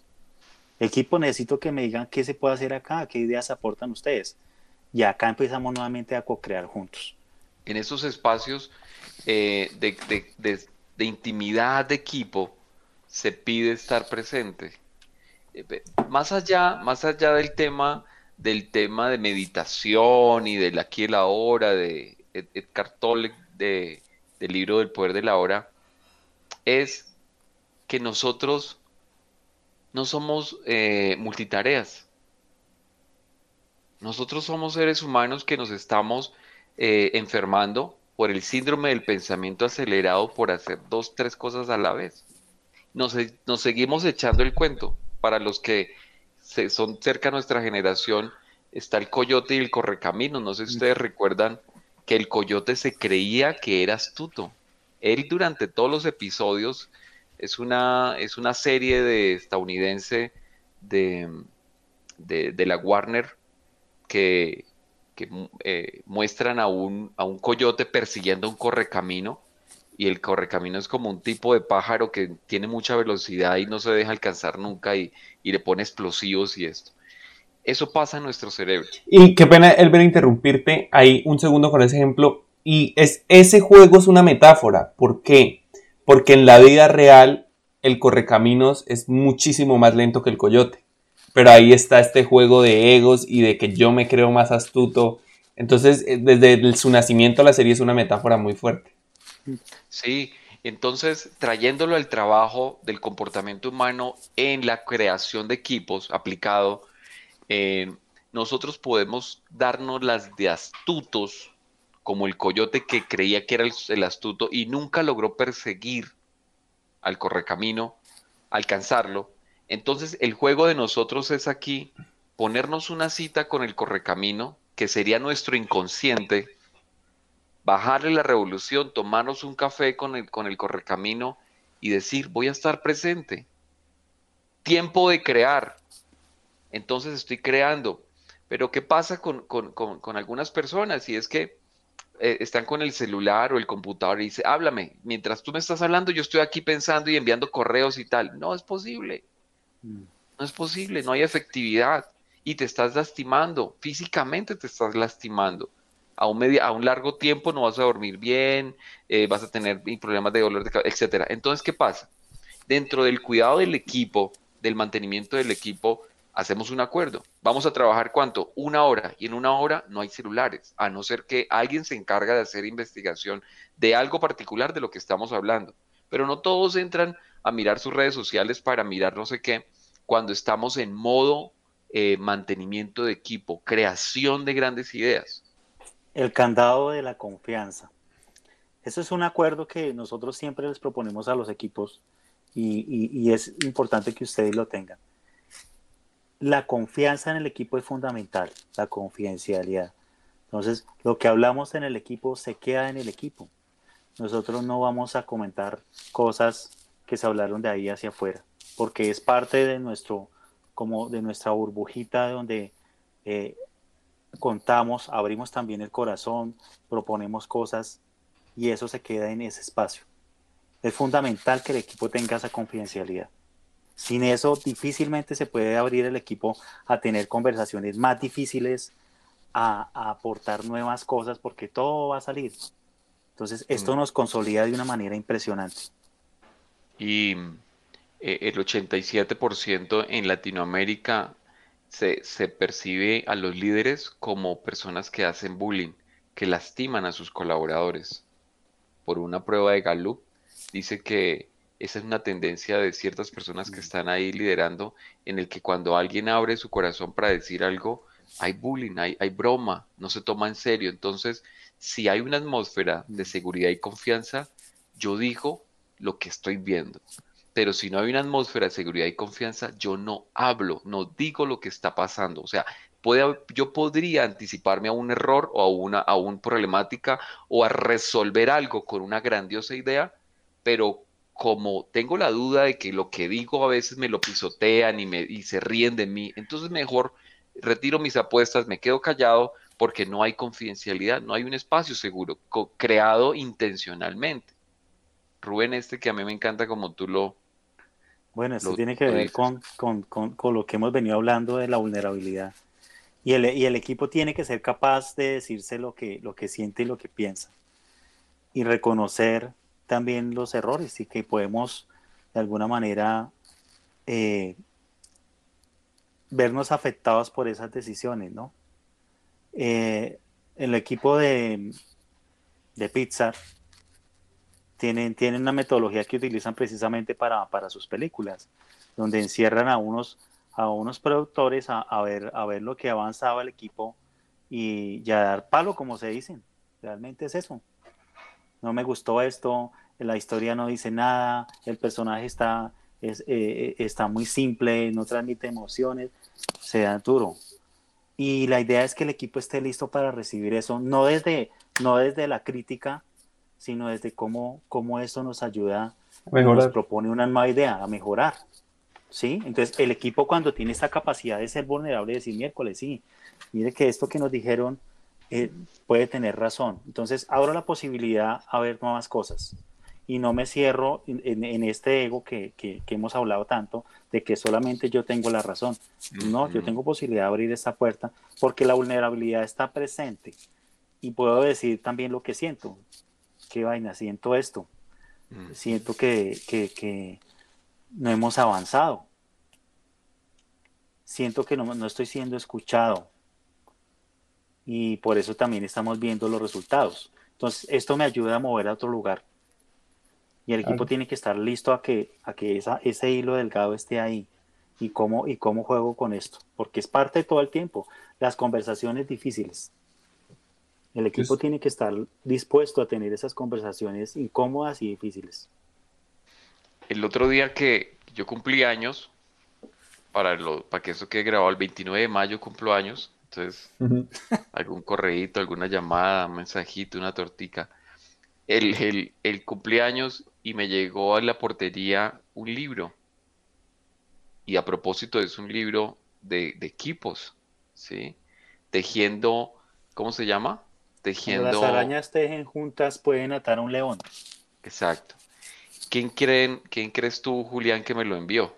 [SPEAKER 3] Equipo, necesito que me digan qué se puede hacer acá, qué ideas aportan ustedes. Y acá empezamos nuevamente a co-crear juntos.
[SPEAKER 2] En esos espacios eh, de, intimidad de equipo se pide estar presente. Eh, más allá, más allá del tema del tema de meditación y del aquí y la hora de Edgar Tolle de, del libro del poder de la hora, es que nosotros no somos eh, multitareas. Nosotros somos seres humanos que nos estamos eh, enfermando por el síndrome del pensamiento acelerado por hacer dos, tres cosas a la vez. Nos, seguimos echando el cuento. Para los que son cerca de nuestra generación, está el coyote y el correcamino. No sé si ustedes recuerdan que el coyote se creía que era astuto. Él durante todos los episodios es una, es una serie de estadounidense de, de, la Warner que, eh, muestran a un, a un coyote persiguiendo un correcamino y el correcamino es como un tipo de pájaro que tiene mucha velocidad y no se deja alcanzar nunca y, y le pone explosivos y esto. Eso pasa en nuestro cerebro.
[SPEAKER 1] Y qué pena, Elber, interrumpirte ahí un segundo con ese ejemplo. Y es, ese juego es una metáfora. ¿Por qué? Porque en la vida real el correcaminos es muchísimo más lento que el coyote. Pero ahí está este juego de egos y de que yo me creo más astuto. Entonces, eh, desde su nacimiento la serie es una metáfora muy fuerte.
[SPEAKER 2] Sí, entonces trayéndolo al trabajo del comportamiento humano en la creación de equipos aplicado, eh, nosotros podemos darnos las de astutos como el coyote que creía que era el, astuto y nunca logró perseguir al correcamino, alcanzarlo. Entonces el juego de nosotros es aquí ponernos una cita con el correcamino, que sería nuestro inconsciente, bajarle la revolución, tomarnos un café con el, con el correcamino y decir, voy a estar presente. Tiempo de crear. Entonces estoy creando. Pero ¿qué pasa con, con algunas personas? Y es que eh, están con el celular o el computador y dice, háblame, mientras tú me estás hablando, yo estoy aquí pensando y enviando correos y tal. No es posible. Mm. No es posible, no hay efectividad y te estás lastimando, físicamente te estás lastimando. A un, media, a un largo tiempo no vas a dormir bien, eh, vas a tener problemas de dolor de cabeza, etc. Entonces, ¿qué pasa? Dentro del cuidado del equipo, del mantenimiento del equipo, hacemos un acuerdo. Vamos a trabajar cuánto? Una hora. Y en una hora no hay celulares, a no ser que alguien se encarga de hacer investigación de algo particular de lo que estamos hablando. Pero no todos entran a mirar sus redes sociales para mirar no sé qué. cuando estamos en modo eh, mantenimiento de equipo, creación de grandes ideas.
[SPEAKER 3] El candado de la confianza. Eso es un acuerdo que nosotros siempre les proponemos a los equipos y, es importante que ustedes lo tengan. La confianza en el equipo es fundamental, la confidencialidad. Entonces, lo que hablamos en el equipo se queda en el equipo. Nosotros no vamos a comentar cosas que se hablaron de ahí hacia afuera, porque es parte de nuestro, como de nuestra burbujita donde eh, contamos, abrimos también el corazón, proponemos cosas y eso se queda en ese espacio. Es fundamental que el equipo tenga esa confidencialidad. Sin eso difícilmente se puede abrir el equipo a tener conversaciones más difíciles, a, aportar nuevas cosas, porque todo va a salir. Entonces, esto mm. nos consolida de una manera impresionante.
[SPEAKER 2] Y eh, el 87% en Latinoamérica se, se, percibe a los líderes como personas que hacen bullying, que lastiman a sus colaboradores. Por una prueba de Gallup, dice que esa es una tendencia de ciertas personas que están ahí liderando, en el que cuando alguien abre su corazón para decir algo, hay bullying, hay, hay broma, no se toma en serio. Entonces, si hay una atmósfera de seguridad y confianza, yo digo lo que estoy viendo. Pero si no hay una atmósfera de seguridad y confianza, yo no hablo, no digo lo que está pasando. O sea, puede, yo podría anticiparme a un error o a una, a una problemática o a resolver algo con una grandiosa idea, pero como tengo la duda de que lo que digo a veces me lo pisotean y, me, y se ríen de mí, entonces mejor retiro mis apuestas, me quedo callado porque no hay confidencialidad, no hay un espacio seguro, creado intencionalmente. Rubén, este que a mí me encanta como tú lo...
[SPEAKER 3] Bueno, esto tiene que ver con, con, lo que hemos venido hablando de la vulnerabilidad. Y el, y el, equipo tiene que ser capaz de decirse lo que, lo que siente y lo que piensa. Y reconocer también los errores y que podemos de alguna manera eh, vernos afectados por esas decisiones, ¿no? Eh, el equipo de, de Pixar tienen, tienen una metodología que utilizan precisamente para, sus películas, donde encierran a unos, a unos productores a, ver, a ver lo que avanzaba el equipo y ya dar palo, como se dicen. Realmente es eso. No me gustó esto, la historia no dice nada, el personaje está, es, eh, está muy simple, no transmite emociones, se da duro. Y la idea es que el equipo esté listo para recibir eso, no desde, no desde la crítica, sino desde cómo, cómo esto nos ayuda, nos propone una nueva idea, a mejorar. ¿Sí? Entonces, el equipo cuando tiene esta capacidad de ser vulnerable, de decir miércoles, sí, mire que esto que nos dijeron eh, puede tener razón. Entonces, abro la posibilidad a ver nuevas cosas y no me cierro en, este ego que, hemos hablado tanto, de que solamente yo tengo la razón. No, yo tengo posibilidad de abrir esta puerta porque la vulnerabilidad está presente y puedo decir también lo que siento. ¿Qué vaina? Siento esto. Siento que, que, no hemos avanzado. Siento que no, no estoy siendo escuchado. Y por eso también estamos viendo los resultados. Entonces, esto me ayuda a mover a otro lugar y el equipo tiene que estar listo a que, a que esa, ese hilo delgado esté ahí. Y cómo, y cómo juego con esto. Porque es parte de todo el tiempo. Las conversaciones difíciles. El equipo tiene que estar dispuesto a tener esas conversaciones incómodas y difíciles.
[SPEAKER 2] El otro día que yo cumplí años, para, lo, para que eso quede grabado, el 29 de mayo cumplo años, entonces algún correíto, alguna llamada, un mensajito, una tortica. El, el, el, cumpleaños y me llegó a la portería un libro. Y a propósito es un libro de, equipos, ¿sí? Tejiendo, ¿cómo se llama?
[SPEAKER 3] Tejiendo... las arañas tejen juntas pueden atar a un león.
[SPEAKER 2] Exacto. ¿Quién, creen, ¿Quién crees tú, Julián, que me lo envió?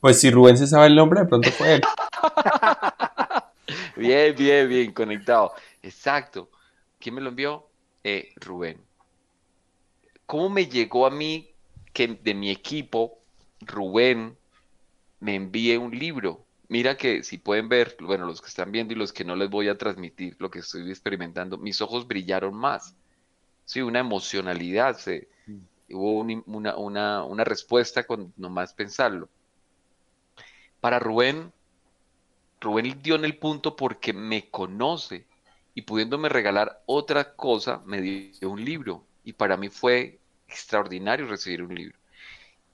[SPEAKER 1] Pues si Rubén se sabe el nombre, de pronto fue él.
[SPEAKER 2] bien, bien, bien, conectado. Exacto. ¿Quién me lo envió? Eh, Rubén. ¿Cómo me llegó a mí que de mi equipo, Rubén, me envíe un libro? Mira que si pueden ver, bueno, los que están viendo y los que no les voy a transmitir lo que estoy experimentando, mis ojos brillaron más. Sí, una emocionalidad, hubo una, una, una, respuesta con nomás pensarlo. Para Rubén, Rubén dio en el punto porque me conoce y pudiéndome regalar otra cosa, me dio un libro. Y para mí fue extraordinario recibir un libro.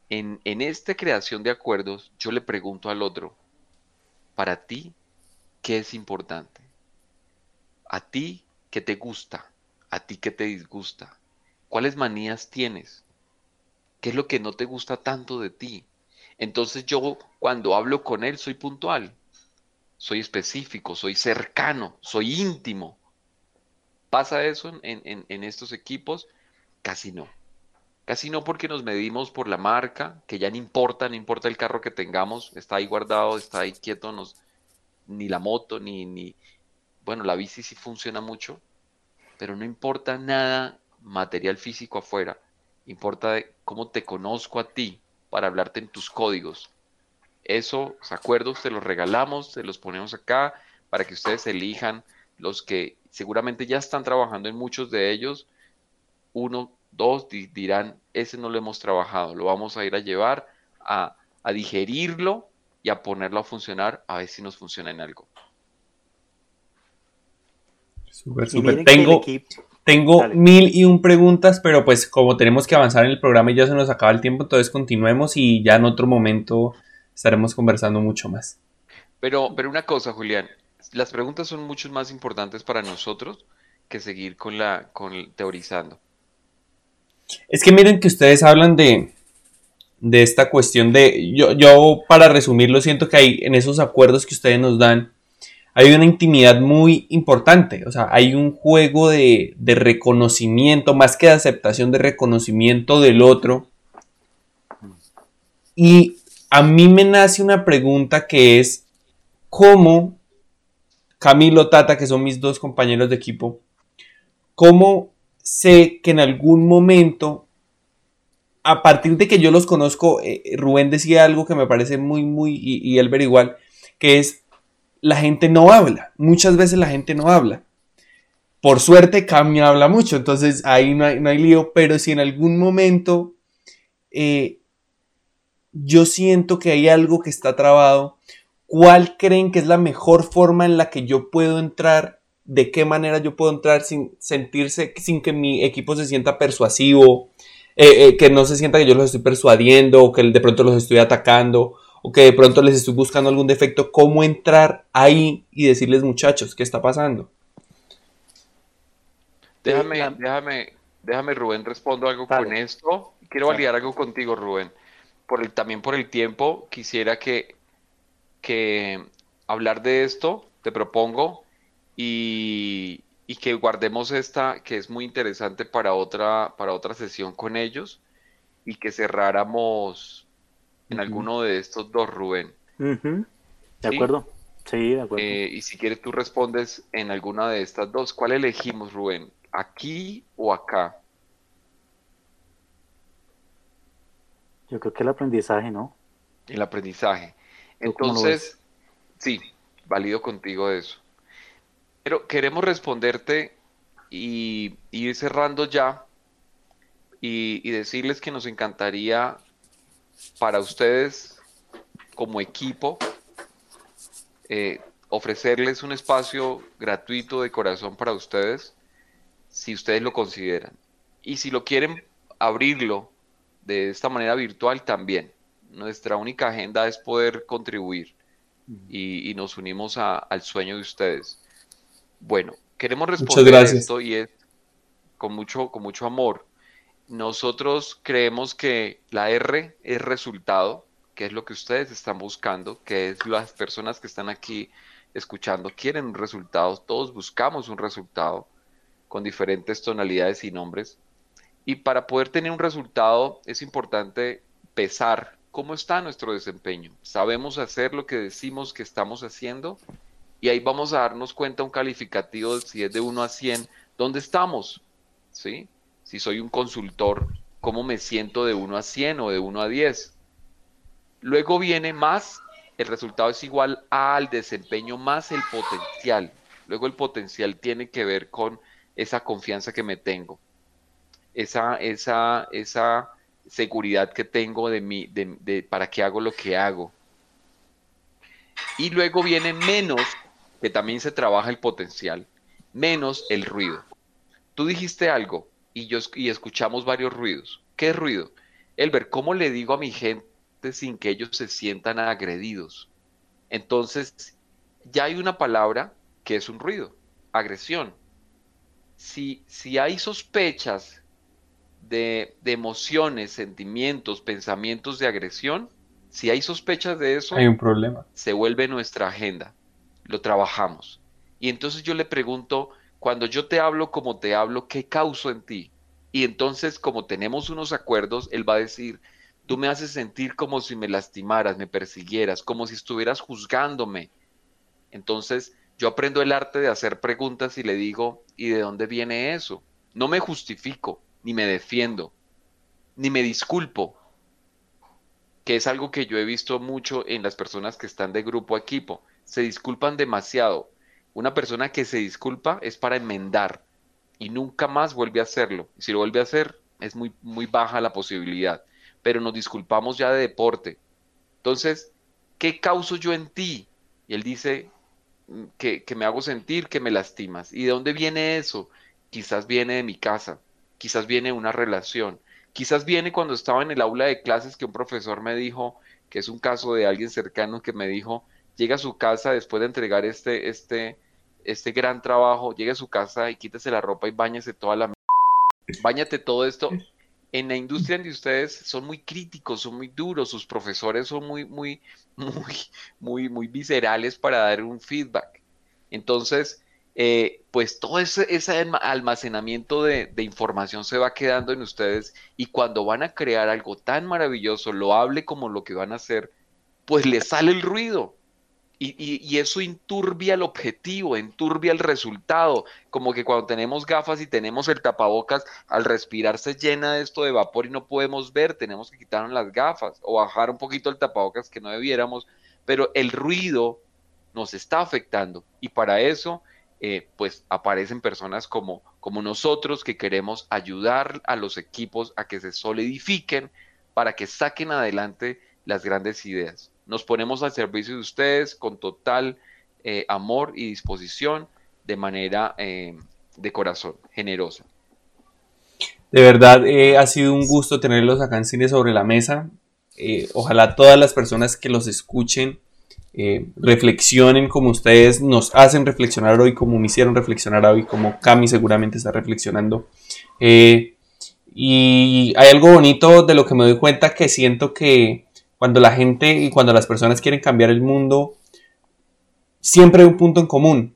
[SPEAKER 2] En, en esta creación de acuerdos, yo le pregunto al otro, para ti, ¿qué es importante? ¿A ti qué te gusta? ¿A ti qué te disgusta? ¿Cuáles manías tienes? ¿Qué es lo que no te gusta tanto de ti? Entonces yo cuando hablo con él soy puntual, soy específico, soy cercano, soy íntimo. ¿Pasa eso en, en estos equipos? Casi no. Casi no porque nos medimos por la marca, que ya no importa, no importa el carro que tengamos, está ahí guardado, está ahí quieto, nos, ni la moto, ni, ni, bueno, la bici sí funciona mucho, pero no importa nada material físico afuera, importa cómo te conozco a ti para hablarte en tus códigos. Eso, ¿se acuerdos? Te los regalamos, te los ponemos acá para que ustedes elijan los que seguramente ya están trabajando en muchos de ellos, uno Dos dirán, ese no lo hemos trabajado, lo vamos a ir a llevar a, digerirlo y a ponerlo a funcionar, a ver si nos funciona en algo.
[SPEAKER 1] Súper, súper. Tengo, tengo mil y un preguntas, pero pues como tenemos que avanzar en el programa y ya se nos acaba el tiempo, entonces continuemos y ya en otro momento estaremos conversando mucho más.
[SPEAKER 2] Pero, pero una cosa, Julián, las preguntas son mucho más importantes para nosotros que seguir con la con teorizando.
[SPEAKER 1] Es que miren que ustedes hablan de, de esta cuestión de, yo, yo para resumirlo siento que hay en esos acuerdos que ustedes nos dan, hay una intimidad muy importante, o sea, hay un juego de, de reconocimiento, más que de aceptación, de reconocimiento del otro. Y a mí me nace una pregunta que es, ¿cómo Camilo Tata, que son mis dos compañeros de equipo, cómo sé que en algún momento, a partir de que yo los conozco, eh, Rubén decía algo que me parece muy, muy, y, y Elber igual, que es, la gente no habla. Muchas veces la gente no habla. Por suerte, Cami habla mucho, entonces ahí no hay, no hay lío, pero si en algún momento eh, yo siento que hay algo que está trabado, ¿cuál creen que es la mejor forma en la que yo puedo entrar de qué manera yo puedo entrar sin sentirse, sin que mi equipo se sienta persuasivo, eh, eh, que no se sienta que yo los estoy persuadiendo o que de pronto los estoy atacando o que de pronto les estoy buscando algún defecto, cómo entrar ahí y decirles muchachos, ¿qué está pasando?
[SPEAKER 2] Déjame, déjame, déjame Rubén, respondo algo con esto. Quiero validar algo contigo, Rubén. Por el, también por el tiempo, quisiera que, que hablar de esto, te propongo, y, que guardemos esta, que es muy interesante para otra, para otra sesión con ellos, y que cerráramos en alguno de estos dos, Rubén.
[SPEAKER 3] De acuerdo. Sí, de acuerdo.
[SPEAKER 2] Eh, y si quieres tú respondes en alguna de estas dos. ¿Cuál elegimos, Rubén? ¿Aquí o acá?
[SPEAKER 3] Yo creo que el aprendizaje, ¿no?
[SPEAKER 2] El aprendizaje. Entonces, sí, valido contigo eso. Pero queremos responderte y, ir cerrando ya y, decirles que nos encantaría para ustedes como equipo eh, ofrecerles un espacio gratuito de corazón para ustedes si ustedes lo consideran. Y si lo quieren abrirlo de esta manera virtual también. Nuestra única agenda es poder contribuir y, nos unimos al sueño de ustedes. Bueno, queremos responder a esto y es con mucho, con mucho amor. Nosotros creemos que la R es resultado, que es lo que ustedes están buscando, que es las personas que están aquí escuchando quieren un resultado, todos buscamos un resultado con diferentes tonalidades y nombres. Y para poder tener un resultado es importante pesar cómo está nuestro desempeño. ¿Sabemos hacer lo que decimos que estamos haciendo? y ahí vamos a darnos cuenta un calificativo si es de 1 a 100, ¿dónde estamos? ¿Sí? Si soy un consultor, ¿cómo me siento de 1 a 100 o de 1 a 10? Luego viene más, el resultado es igual al desempeño más el potencial. Luego el potencial tiene que ver con esa confianza que me tengo, esa, esa, esa seguridad que tengo de mí, de, para que hago lo que hago. Y luego viene menos, que también se trabaja el potencial, menos el ruido. Tú dijiste algo y, yo, y escuchamos varios ruidos. ¿Qué ruido? Elber, ¿cómo le digo a mi gente sin que ellos se sientan agredidos? Entonces, ya hay una palabra que es un ruido, agresión. Si, si hay sospechas de, de, emociones, sentimientos, pensamientos de agresión, si hay sospechas de eso,
[SPEAKER 1] hay un problema.
[SPEAKER 2] Se vuelve nuestra agenda, lo trabajamos. Y entonces yo le pregunto, cuando yo te hablo como te hablo, ¿qué causo en ti? Y entonces, como tenemos unos acuerdos, él va a decir, tú me haces sentir como si me lastimaras, me persiguieras, como si estuvieras juzgándome. Entonces, yo aprendo el arte de hacer preguntas y le digo, ¿y de dónde viene eso? No me justifico, ni me defiendo, ni me disculpo, que es algo que yo he visto mucho en las personas que están de grupo equipo. Se disculpan demasiado, una persona que se disculpa es para enmendar y nunca más vuelve a hacerlo. Si lo vuelve a hacer, es muy, muy baja la posibilidad. Pero nos disculpamos ya de deporte. Entonces, ¿qué causo yo en ti? Y él dice mm, que, que me hago sentir que me lastimas. ¿Y de dónde viene eso? Quizás viene de mi casa, quizás viene una relación, quizás viene cuando estaba en el aula de clases que un profesor me dijo, que es un caso de alguien cercano que me dijo, llega a su casa después de entregar este, este, este gran trabajo, llega a su casa y quítese la ropa y bañese toda la... Báñate todo esto. En la industria de ustedes son muy críticos, son muy duros, sus profesores son muy, muy, muy, muy, muy viscerales para dar un feedback. Entonces, eh, pues todo ese, almacenamiento de, de, información se va quedando en ustedes y cuando van a crear algo tan maravilloso, lo hable como lo que van a hacer, pues les sale el ruido. Y, eso inturbia el objetivo, enturbia el resultado, como que cuando tenemos gafas y tenemos el tapabocas, al respirar se llena esto de vapor y no podemos ver, tenemos que quitarnos las gafas o bajar un poquito el tapabocas que no debiéramos, pero el ruido nos está afectando y para eso eh, pues aparecen personas como, como nosotros que queremos ayudar a los equipos a que se solidifiquen para que saquen adelante las grandes ideas. Nos ponemos al servicio de ustedes con total eh, amor y disposición de manera eh, de corazón, generosa.
[SPEAKER 1] De verdad, ha sido un gusto tenerlos acá en Cine sobre la Mesa. ojalá todas las personas que los escuchen reflexionen como ustedes nos hacen reflexionar hoy, como me hicieron reflexionar hoy, como Cami seguramente está reflexionando. y hay algo bonito de lo que me doy cuenta que siento que cuando la gente y cuando las personas quieren cambiar el mundo, siempre hay un punto en común.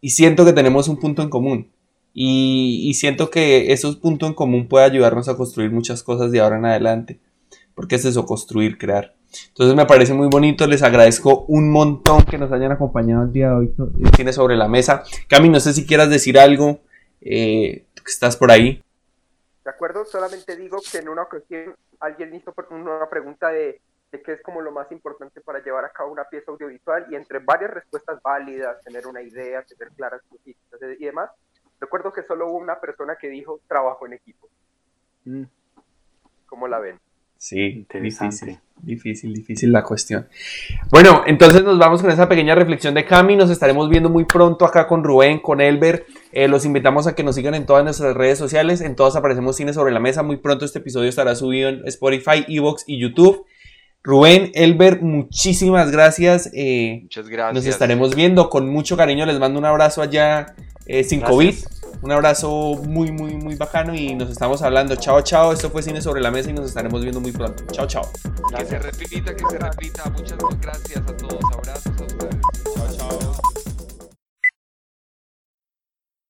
[SPEAKER 1] Y siento que tenemos un punto en común. Y, siento que esos puntos en común puede ayudarnos a construir muchas cosas de ahora en adelante. Porque es eso, construir, crear. Entonces me parece muy bonito, les agradezco un montón que nos hayan acompañado el día de hoy. Tiene sobre la mesa. Cami, no sé si quieras decir algo, eh, que estás por ahí.
[SPEAKER 4] De acuerdo, solamente digo que en una ocasión alguien hizo una pregunta de de qué es como lo más importante para llevar a cabo una pieza audiovisual y entre varias respuestas válidas, tener una idea, tener claras cositas y demás, recuerdo que solo hubo una persona que dijo trabajo en equipo. Mm. ¿Cómo la ven?
[SPEAKER 1] Sí, difícil, difícil, difícil la cuestión. Bueno, entonces nos vamos con esa pequeña reflexión de Cami. Nos estaremos viendo muy pronto acá con Rubén, con Elber. Eh, los invitamos a que nos sigan en todas nuestras redes sociales. En todas aparecemos Cine sobre la Mesa. Muy pronto este episodio estará subido en Spotify, Evox y YouTube. Rubén, Elber, muchísimas gracias.
[SPEAKER 2] Eh, Muchas gracias.
[SPEAKER 1] Nos estaremos viendo con mucho cariño. Les mando un abrazo allá eh, sin COVID. Un abrazo muy, muy, muy bacano y nos estamos hablando. Chao, chao. Esto fue Cine sobre la Mesa y nos estaremos viendo muy pronto. Chao, chao.
[SPEAKER 2] Que se repita, que se repita. Muchas gracias a todos. Abrazos a ustedes.